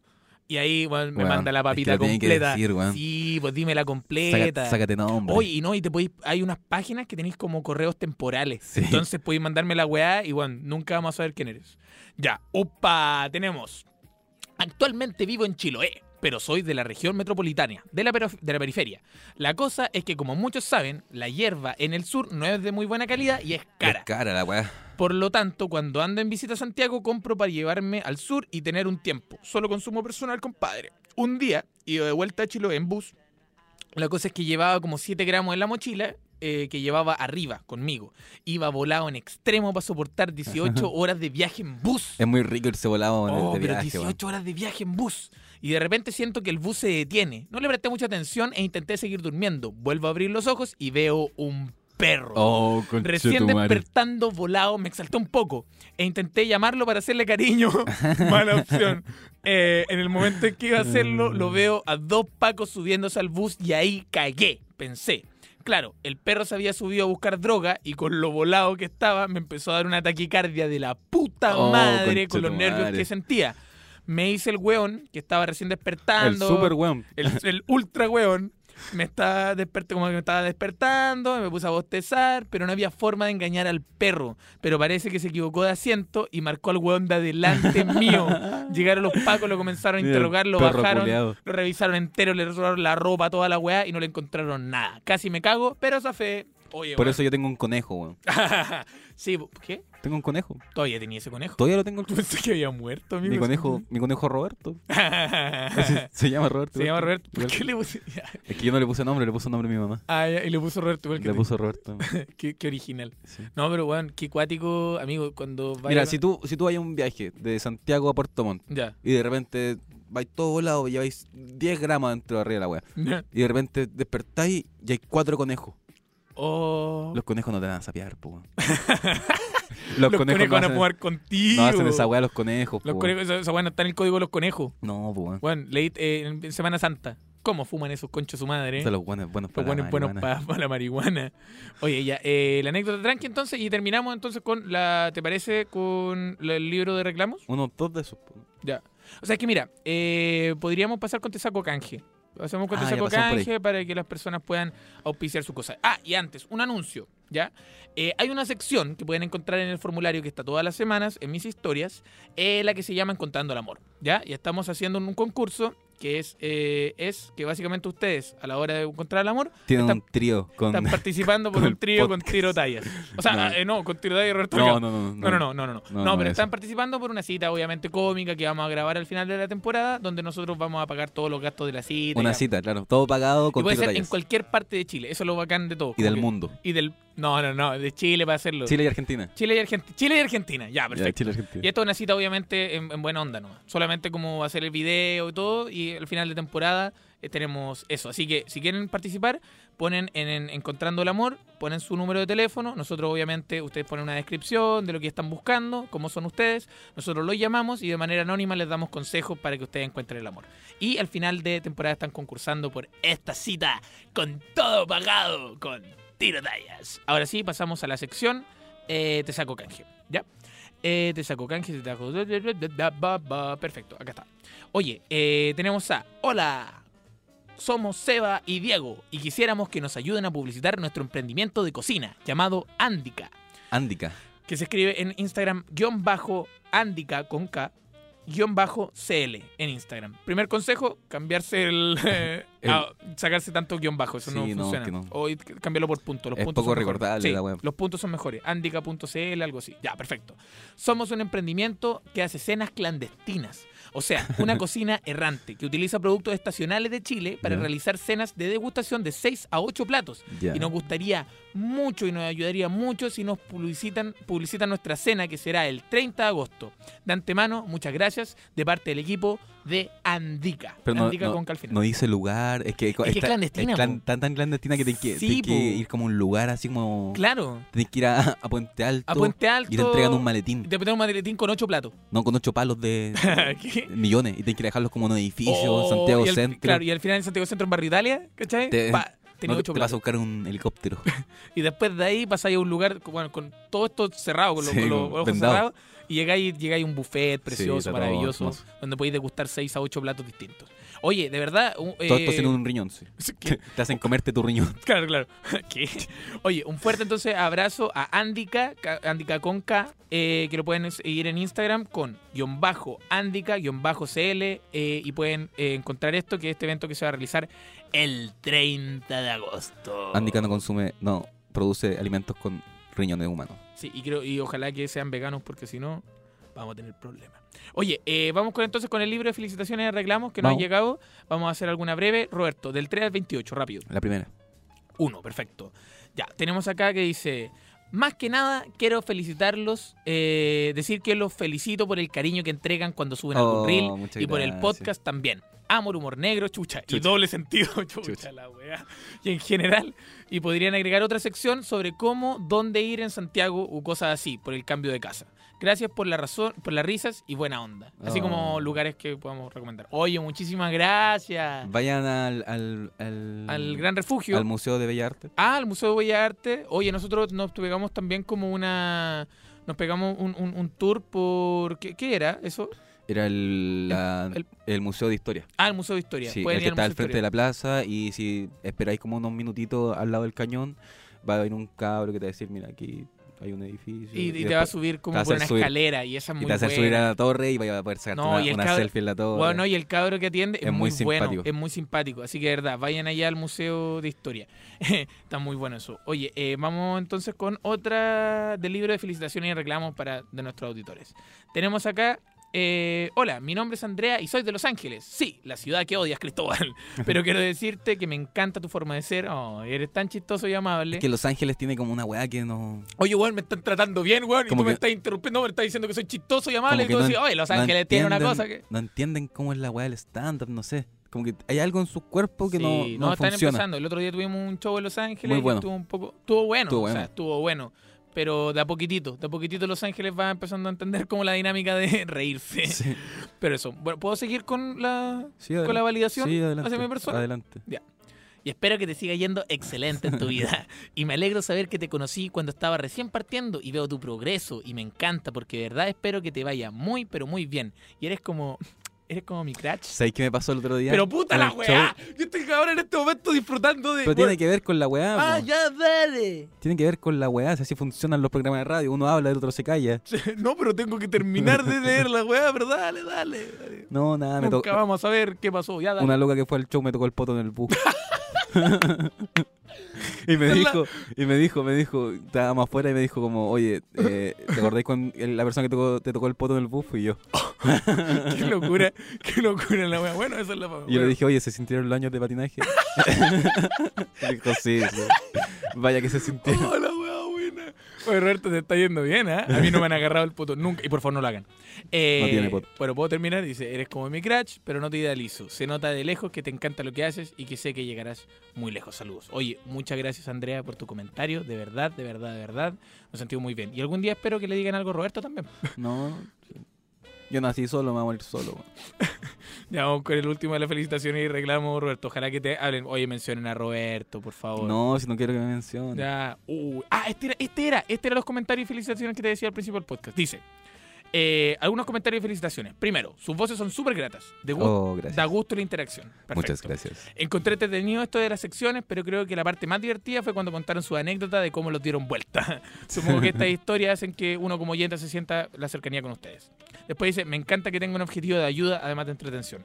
y ahí bueno, me manda la papita que completa. decir, weón. sí, pues dime la Sácate, completa. sácate nombre. Oye, y no, y te podéis, hay unas páginas que tenéis como correos temporales. Sí. Entonces podéis mandarme la weá y bueno, nunca vamos a saber quién eres. Ya, opa, tenemos. Actualmente vivo en Chiloé, pero soy de la región metropolitana, de la, pero- de la periferia. La cosa es que, como muchos saben, la hierba en el sur no es de muy buena calidad y es cara. Es cara la weá. Por lo tanto, cuando ando en visita a Santiago, compro para llevarme al sur y tener un tiempo. Solo consumo personal, compadre. Un día, iba de vuelta a Chiloé en bus. La cosa es que llevaba como 7 gramos en la mochila eh, que llevaba arriba conmigo. Iba volado en extremo para soportar 18 horas de viaje en bus. Es muy rico irse volado en el Oh, pero viaje, 18 weón. horas de viaje en bus. Y de repente siento que el bus se detiene. No le presté mucha atención e intenté seguir durmiendo. Vuelvo a abrir los ojos y veo un perro. Oh, Recién despertando volado, me exaltó un poco e intenté llamarlo para hacerle cariño. Mala opción. Eh, en el momento en que iba a hacerlo, lo veo a dos pacos subiéndose al bus y ahí cagué, pensé. Claro, el perro se había subido a buscar droga y con lo volado que estaba me empezó a dar una taquicardia de la puta Oh, madre con los nervios que sentía. Me hice el weón que estaba recién El despertando super weón. el, el ultra weón me estaba despertando como que me estaba despertando, me puse a bostezar, pero no había forma de engañar al perro. Pero parece que se equivocó de asiento y marcó al weón de adelante mío. Llegaron los pacos, lo comenzaron a el interrogar, lo bajaron, lo revisaron entero, le robaron la ropa, toda la weá y no le encontraron nada. Casi me cago, pero esa fe. Oye, Por weón. eso yo tengo un conejo, weón. sí, ¿qué? Tengo un conejo. Todavía tenía ese conejo. Todavía lo tengo. el- Pensé que había muerto, amigo. Mi conejo, mi conejo Roberto. Se llama Roberto. Se llama Roberto. ¿Por qué le puse.? Es que yo no le puse nombre, le puse nombre a mi mamá. Ah, ya, y le puso Roberto igual que Le tú. puso Roberto. Qué, qué original. Sí. No, pero weón, qué cuático, amigo, cuando vaya Mira, si tú, si tú vas a un viaje de Santiago a Puerto Montt Ya. y de repente vais todo volado, lleváis 10 gramos dentro de arriba de la weá. Y de repente despertáis y hay cuatro conejos. Oh. Los conejos no te van a sapear, po. Los, los, conejos, no van a jugar contigo. no hacen esa weá los conejos, Los po, conejos, esa, esa weá no está en el código de los conejos. No, po. Weón, leí eh, en Semana Santa. ¿Cómo fuman esos conchos su madre? Son los buenos, buenos Los para la buenos marihuana. para la marihuana. Oye, ya, eh, la anécdota tranqui entonces, y terminamos entonces con la, ¿te parece? Con la- el libro de reclamos. Uno, dos de esos, po. Ya. O sea, es que mira, eh, podríamos pasar con Te Saco Canje. Hacemos con Ah. Canje para que las personas puedan auspiciar su cosa. Ah, y antes, un anuncio, ¿ya? Eh, hay una sección que pueden encontrar en el formulario que está todas las semanas en mis historias, eh, la que se llama Encontrando el Amor, ¿ya? Y estamos haciendo un concurso que es, eh, es que básicamente ustedes, a la hora de encontrar el amor, Tienen Están- un trío con... están participando por con un trío con tiro tallas. O sea, No. eh, no, con tiro tallas y Roberto No, no, no, No, no, no, no, no. No, pero eso. están participando por una cita, obviamente cómica, que vamos a grabar al final de la temporada, donde nosotros vamos a pagar todos los gastos de la cita. Una y- cita, claro. Todo pagado Y con puede tiro ser en cualquier parte de Chile. Eso es lo bacán de todo. Y del que- mundo. Y del. No, no, no. De Chile para hacerlo. Chile y Argentina. Chile y Argentina. Chile y Argentina. Ya, Ya, perfecto. Chile y Argentina. Y esto es una cita, obviamente, en, en buena onda, ¿no? Solamente como hacer el video y todo. Y al final de temporada eh, tenemos eso. Así que si quieren participar, ponen en, en Encontrando el Amor, ponen su número de teléfono. Nosotros, obviamente, ustedes ponen una descripción de lo que están buscando, cómo son ustedes. Nosotros los llamamos y de manera anónima les damos consejos para que ustedes encuentren el amor. Y al final de temporada están concursando por esta cita con todo pagado, con tiro tallas. Ahora sí, pasamos a la sección eh, Te saco canje. ¿Ya? Eh, te saco canje, te saco... Perfecto, acá está. Oye, eh, tenemos a... Hola, somos Seba y Diego y quisiéramos que nos ayuden a publicitar nuestro emprendimiento de cocina llamado Andica, Andica. que se escribe en Instagram guion bajo Andica con K Andika-CL en Instagram. Primer consejo, cambiarse el... ah, sacarse tanto guion bajo, eso no Sí, no, funciona. no. O cambiarlo por puntos. Los Es puntos poco recordable Sí, la web. los puntos son mejores. Andika.cl, algo así. Ya, perfecto. Somos un emprendimiento que hace cenas clandestinas. O sea, una cocina errante que utiliza productos estacionales de Chile para realizar cenas de degustación de 6 a 8 platos. Y nos gustaría mucho y nos ayudaría mucho si nos publicitan, publicitan nuestra cena que será el 30 de agosto. De antemano, muchas gracias de parte del equipo de Andica. Pero no, Andica no- con K al final. no dice lugar, es que, es está- clandestina, es clan- po. tan, tan clandestina que tienes que, Sí, tenés que ir como a un lugar así como... Claro, Tenés que ir a, a Puente Alto a Puente Alto. y te entregan un maletín. te un maletín con 8 platos. No, con ocho palos de ¿Qué? millones y tienes que dejarlos como en un edificio, Oh, Santiago y Centro. Claro, y al final en Santiago Centro, en Barrio Italia, ¿cachai? Te- Pa, No, te vas a buscar un helicóptero. Y después de ahí pasáis a un lugar con- bueno, con todo esto cerrado, con, los- con los ojos vendado. cerrados. Y llegáis, llegáis a un buffet precioso, maravilloso, donde podéis degustar 6 a 8 platos distintos. Oye, de verdad. un- Todo esto eh, sin un riñón, sí. ¿qué? Te hacen comerte tu riñón. Claro, claro. ¿Qué? Oye, un fuerte entonces abrazo a Andica, Ca- Andica con K, eh, que lo pueden seguir en Instagram con guion bajo Andica, guion bajo CL, eh, y pueden eh, encontrar esto, que es este evento que se va a realizar el 30 de agosto. Andica no consume, no, produce alimentos con riñones humanos. Sí, y, creo, y ojalá que sean veganos, porque si no, vamos a tener problemas. Oye, eh, vamos con, entonces con el libro de felicitaciones y reclamos que nos ha llegado. Vamos a hacer alguna breve. Roberto, del 3 al 28, rápido. La primera. Uno, perfecto. Ya, tenemos acá que dice, más que nada quiero felicitarlos, eh, decir que los felicito por el cariño que entregan cuando suben Oh, algún reel y por el podcast también. Amor, humor negro, chucha, y Chucha. doble sentido, chucha, Chucha. la weá. Y en general, y podrían agregar otra sección sobre cómo, dónde ir en Santiago o cosas así, por el cambio de casa. Gracias por la razón, por las risas y buena onda. Así como Oh. lugares que podamos recomendar. Oye, muchísimas gracias. Vayan al, al, al, Al Gran Refugio. al Museo de Bellas Artes. Ah, al Museo de Bellas Artes. Oye, nosotros nos pegamos también como una... Nos pegamos un, un- un tour por... ¿Qué, qué era eso? Era el, la- el- el Museo de Historia. Ah, el Museo de Historia. Sí, Pueden el que está al frente de la plaza y si esperáis como unos minutitos al lado del cañón, va a haber un cabro que te va a decir, mira, aquí hay un edificio. Y, y te va a después- subir como por una subir- escalera y esa es y muy te va a hacer subir a la torre y vaya a poder sacarte No, una, y el una cabro- selfie en la torre. Bueno, y el cabro que atiende es, Es muy, muy bueno, simpático. es muy simpático. Así que de verdad, vayan allá al Museo de Historia. Está muy bueno eso. Oye, eh, vamos entonces con otra del libro de felicitaciones y reclamos para de nuestros auditores. Tenemos acá. Eh, hola, mi nombre es Andrea y soy de Los Ángeles. Sí, la ciudad que odias, Cristóbal. Pero quiero decirte que me encanta tu forma de ser. Oh, eres tan chistoso y amable. Es que Los Ángeles tiene como una weá que no... Oye, weón, me están tratando bien, weón. Y tú me estás interrumpiendo, me estás diciendo que soy chistoso y amable. como Y tú no decís, oye, Los no Ángeles tiene una cosa que. No entienden cómo es la weá del stand-up, no sé. Como que hay algo en sus cuerpos que Sí, no, no, están funciona. empezando. El otro día tuvimos un show en Los Ángeles. Muy bueno. Estuvo un poco. Estuvo bueno. Estuvo o sea, bueno. estuvo bueno. Pero de a poquitito, de a poquitito Los Ángeles va empezando a entender como la dinámica de reírse. Sí, Pero eso, bueno, ¿puedo seguir con la, sí, con la validación Sí, adelante. hacia mi persona? Adelante. Y espero que te siga yendo excelente en tu vida. Y me alegro saber que te conocí cuando estaba recién partiendo y veo tu progreso y me encanta porque de verdad espero que te vaya muy, pero muy bien. Y eres como, eres como mi crush. ¿Sabéis qué me pasó el otro día? Pero puta la weá. show? Yo estoy ahora en este momento disfrutando de... Pero tiene que ver con la weá. Ah, po. ya, dale. Tiene que ver con la weá. Si así funcionan los programas de radio. Uno habla, el otro se calla. No, pero tengo que terminar de leer la weá, pero dale, dale. dale. No, nada, me Nunca tocó. vamos a ver qué pasó. Ya, dale. Una loca que fue al show me tocó el poto en el bus. y me dijo, y me dijo, me dijo, estábamos afuera y me dijo como, oye, eh, ¿te acordás con la persona que tocó- te tocó el poto en el bus? Fui yo. Qué locura, qué locura la weá. Bueno, esa es la Y yo bueno. le dije, oye, ¿se sintieron los años de patinaje? y dijo, sí, sí. Vaya que se sintieron. Oh. Oye, Roberto, te está yendo bien, ¿ah? A mí no me han agarrado el poto nunca. Y por favor, no lo hagan. Eh, No tiene poto. Bueno, puedo terminar. Dice, eres como mi crush, pero no te idealizo. Se nota de lejos que te encanta lo que haces y que sé que llegarás muy lejos. Saludos. Oye, muchas gracias, Andrea, por tu comentario. De verdad, de verdad, de verdad. Me he sentido muy bien. Y algún día espero que le digan algo a Roberto también. No, yo nací solo, me voy a morir solo. Ya vamos con el último de las felicitaciones y reclamos, Roberto. Ojalá que te hablen. Oye, mencionen a Roberto, por favor. No, si no quiero que me mencionen. Ya. Uh, ah, este era, este era, este era los comentarios y felicitaciones que te decía al principio del podcast. Dice, eh, algunos comentarios y felicitaciones. Primero, sus voces son súper gratas. De gu- Oh, Da gusto la interacción. Perfecto. Muchas gracias. Encontré entretenido esto de las secciones, pero creo que la parte más divertida fue cuando contaron su anécdota de cómo los dieron vuelta. Supongo que estas historias hacen que uno como oyente se sienta la cercanía con ustedes. Después dice, me encanta que tenga un objetivo de ayuda, además de entretención.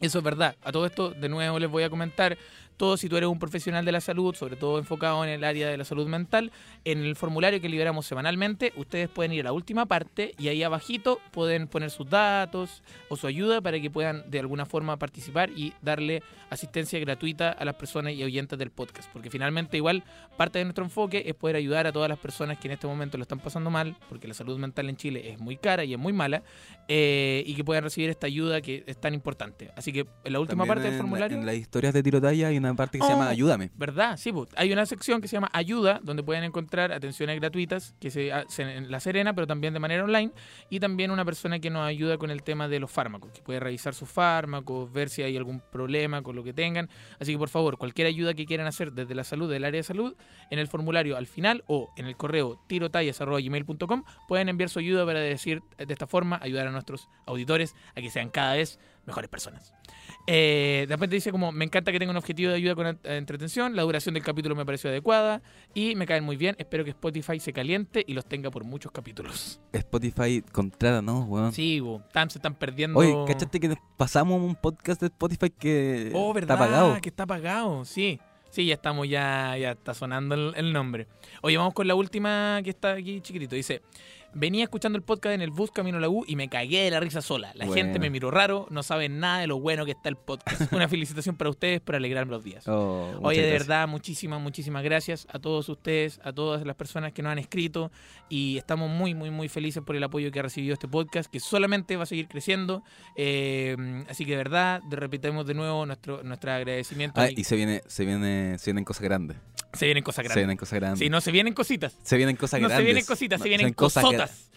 Eso es verdad. A todo esto, de nuevo les voy a comentar, todo si tú eres un profesional de la salud, sobre todo enfocado en el área de la salud mental, en el formulario que liberamos semanalmente, ustedes pueden ir a la última parte y ahí abajito pueden poner sus datos o su ayuda para que puedan de alguna forma participar y darle asistencia gratuita a las personas y oyentes del podcast. Porque finalmente igual parte de nuestro enfoque es poder ayudar a todas las personas que en este momento lo están pasando mal, porque la salud mental en Chile es muy cara y es muy mala, eh, y que puedan recibir esta ayuda que es tan importante. Así que en la última También parte del la- formulario... en las historias de tirotalla hay una parte que se llama Ayúdame. ¿Verdad? Sí, pues, hay una sección que se llama Ayuda, donde pueden encontrar atenciones gratuitas que se hacen en La Serena, pero también de manera online, y también una persona que nos ayuda con el tema de los fármacos, que puede revisar sus fármacos, ver si hay algún problema con lo que tengan. Así que, por favor, cualquier ayuda que quieran hacer desde la salud, del área de salud, en el formulario al final o en el correo tirotallas.gmail.com pueden enviar su ayuda para decir de esta forma, ayudar a nuestros auditores a que sean cada vez mejores personas. Eh, de repente dice como, me encanta que tenga un objetivo de ayuda con entretención, la duración del capítulo me pareció adecuada y me caen muy bien, espero que Spotify se caliente y los tenga por muchos capítulos. Spotify contrata, ¿no, weón? Sí, tan- se están perdiendo... Oye, ¿cachaste que pasamos un podcast de Spotify que Oh, ¿verdad? está pagado? Que está pagado, sí. Sí, ya estamos, ya, ya está sonando el, el nombre. Oye, vamos con la última que está aquí chiquitito. Dice, venía escuchando el podcast en el bus camino a la U y me cagué de la risa sola. La Bueno. gente me miró raro, no saben nada de lo bueno que está el podcast. Una felicitación para ustedes por alegrarme los días. Oh, Oye, de gracias. verdad, muchísimas, muchísimas gracias a todos ustedes, a todas las personas que nos han escrito y estamos muy, muy, muy felices por el apoyo que ha recibido este podcast, que solamente va a seguir creciendo. Eh, así que de verdad, repitamos de nuevo nuestro, nuestro agradecimiento. Ah, Y- y se viene, se viene, se vienen cosas grandes. se vienen cosas Se grandes. vienen cosas grandes. Sí, no se vienen cositas. Se vienen cosas No grandes. se vienen cositas, se No, vienen cosas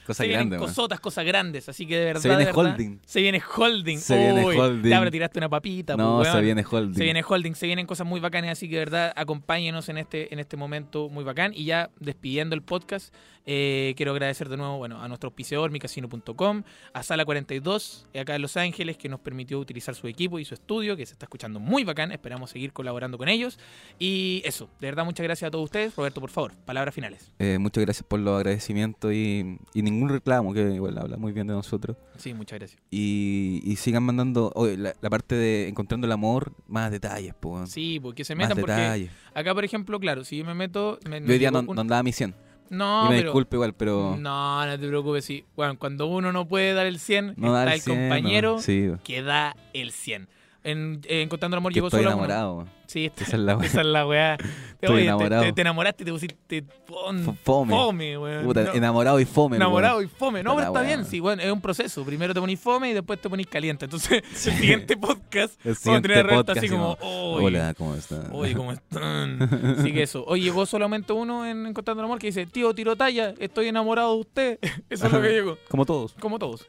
Cosas se vienen grandes, weón. cosotas, cosas grandes. Así que de verdad. Se viene verdad, holding. Se viene holding. Se viene Uy, holding. Pero tiraste una papita. No, pues, se viene holding. Se viene holding, se vienen cosas muy bacanas, así que de verdad acompáñenos en este, en este momento muy bacán. Y ya despidiendo el podcast, eh, quiero agradecer de nuevo bueno, a nuestro auspiciador, micasino.com, a Sala 42, eh, acá en Los Ángeles, que nos permitió utilizar su equipo y su estudio, que se está escuchando muy bacán. Esperamos seguir colaborando con ellos. Y eso, de verdad, muchas gracias a todos ustedes. Roberto, por favor, palabras finales. Eh, muchas gracias por los agradecimientos y, y ningún reclamo, que igual habla muy bien de nosotros. Sí, muchas gracias. Y, y sigan mandando oye, la, la parte de encontrando el amor, más detalles, po. Sí, porque se más metan, porque detalles. acá, por ejemplo, claro, si yo me meto. Me, Yo hoy día no, llegó un- no andaba mi 100. No, y me pero- disculpe igual, pero No, no te preocupes, sí. Bueno, cuando uno no puede dar el 100, no está el compañero No, sí, que da el 100. En, eh, Encontrando el amor que llegó estoy solo. uno- enamorado. weón. Sí, Esa es la esa es la weá. Estoy Oye, te- enamorado. Te, te enamoraste y te pusiste pon- fome. fome, weón. Puta, No, enamorado y fome. enamorado weón. y fome. No, pero está weá. bien, sí, bueno, es un proceso. Primero te ponís fome y después te ponís caliente. Entonces, Sí. el siguiente podcast El vamos a siguiente tener a Roberto podcast, así como, así "Oy, Hola, ¿cómo estás? Oye, ¿cómo están? Así que eso. Hoy llegó solamente uno en Encontrando el Amor que dice, tío, tiro talla, estoy enamorado de usted. Eso es lo que llegó. Como todos. Como todos.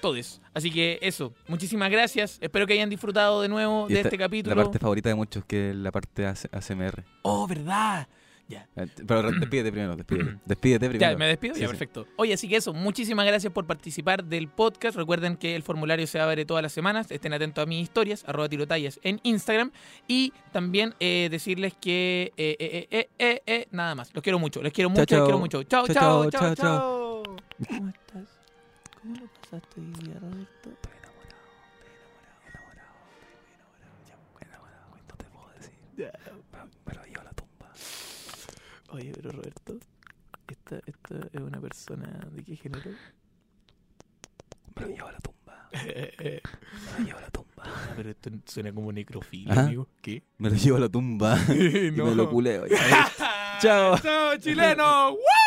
todos. Así que eso. Muchísimas gracias. Espero que hayan disfrutado de nuevo Y de este capítulo. La parte favorita de muchos que la parte AC- ASMR. Oh, ¿verdad? Ya. Eh, Pero despídete primero, despídete. Despídete primero. Ya, me despido. Sí, ya, sí. perfecto. Oye, así que eso. Muchísimas gracias por participar del podcast. Recuerden que el formulario se abre todas las semanas. Estén atentos a mis historias, arroba tirotallas en Instagram. Y también eh, decirles que... eh, eh, eh, eh, eh, nada más. Los quiero mucho. Les quiero mucho, Chao, les quiero mucho. Chao, Chao, chao, chao, chao, chao, chao. ¿Cómo estás? ¿Cómo lo pasaste hoy día, Roberto? Oye, pero Roberto, ¿esta, esta es una persona de qué género? Me lo llevo a la tumba. Me lo llevo a la tumba. pero esto suena como necrofilia, Ajá. amigo. ¿Qué? Me lo llevo a la tumba. y me lo culeo. Chao. ¡Chao, chileno! ¡Woo!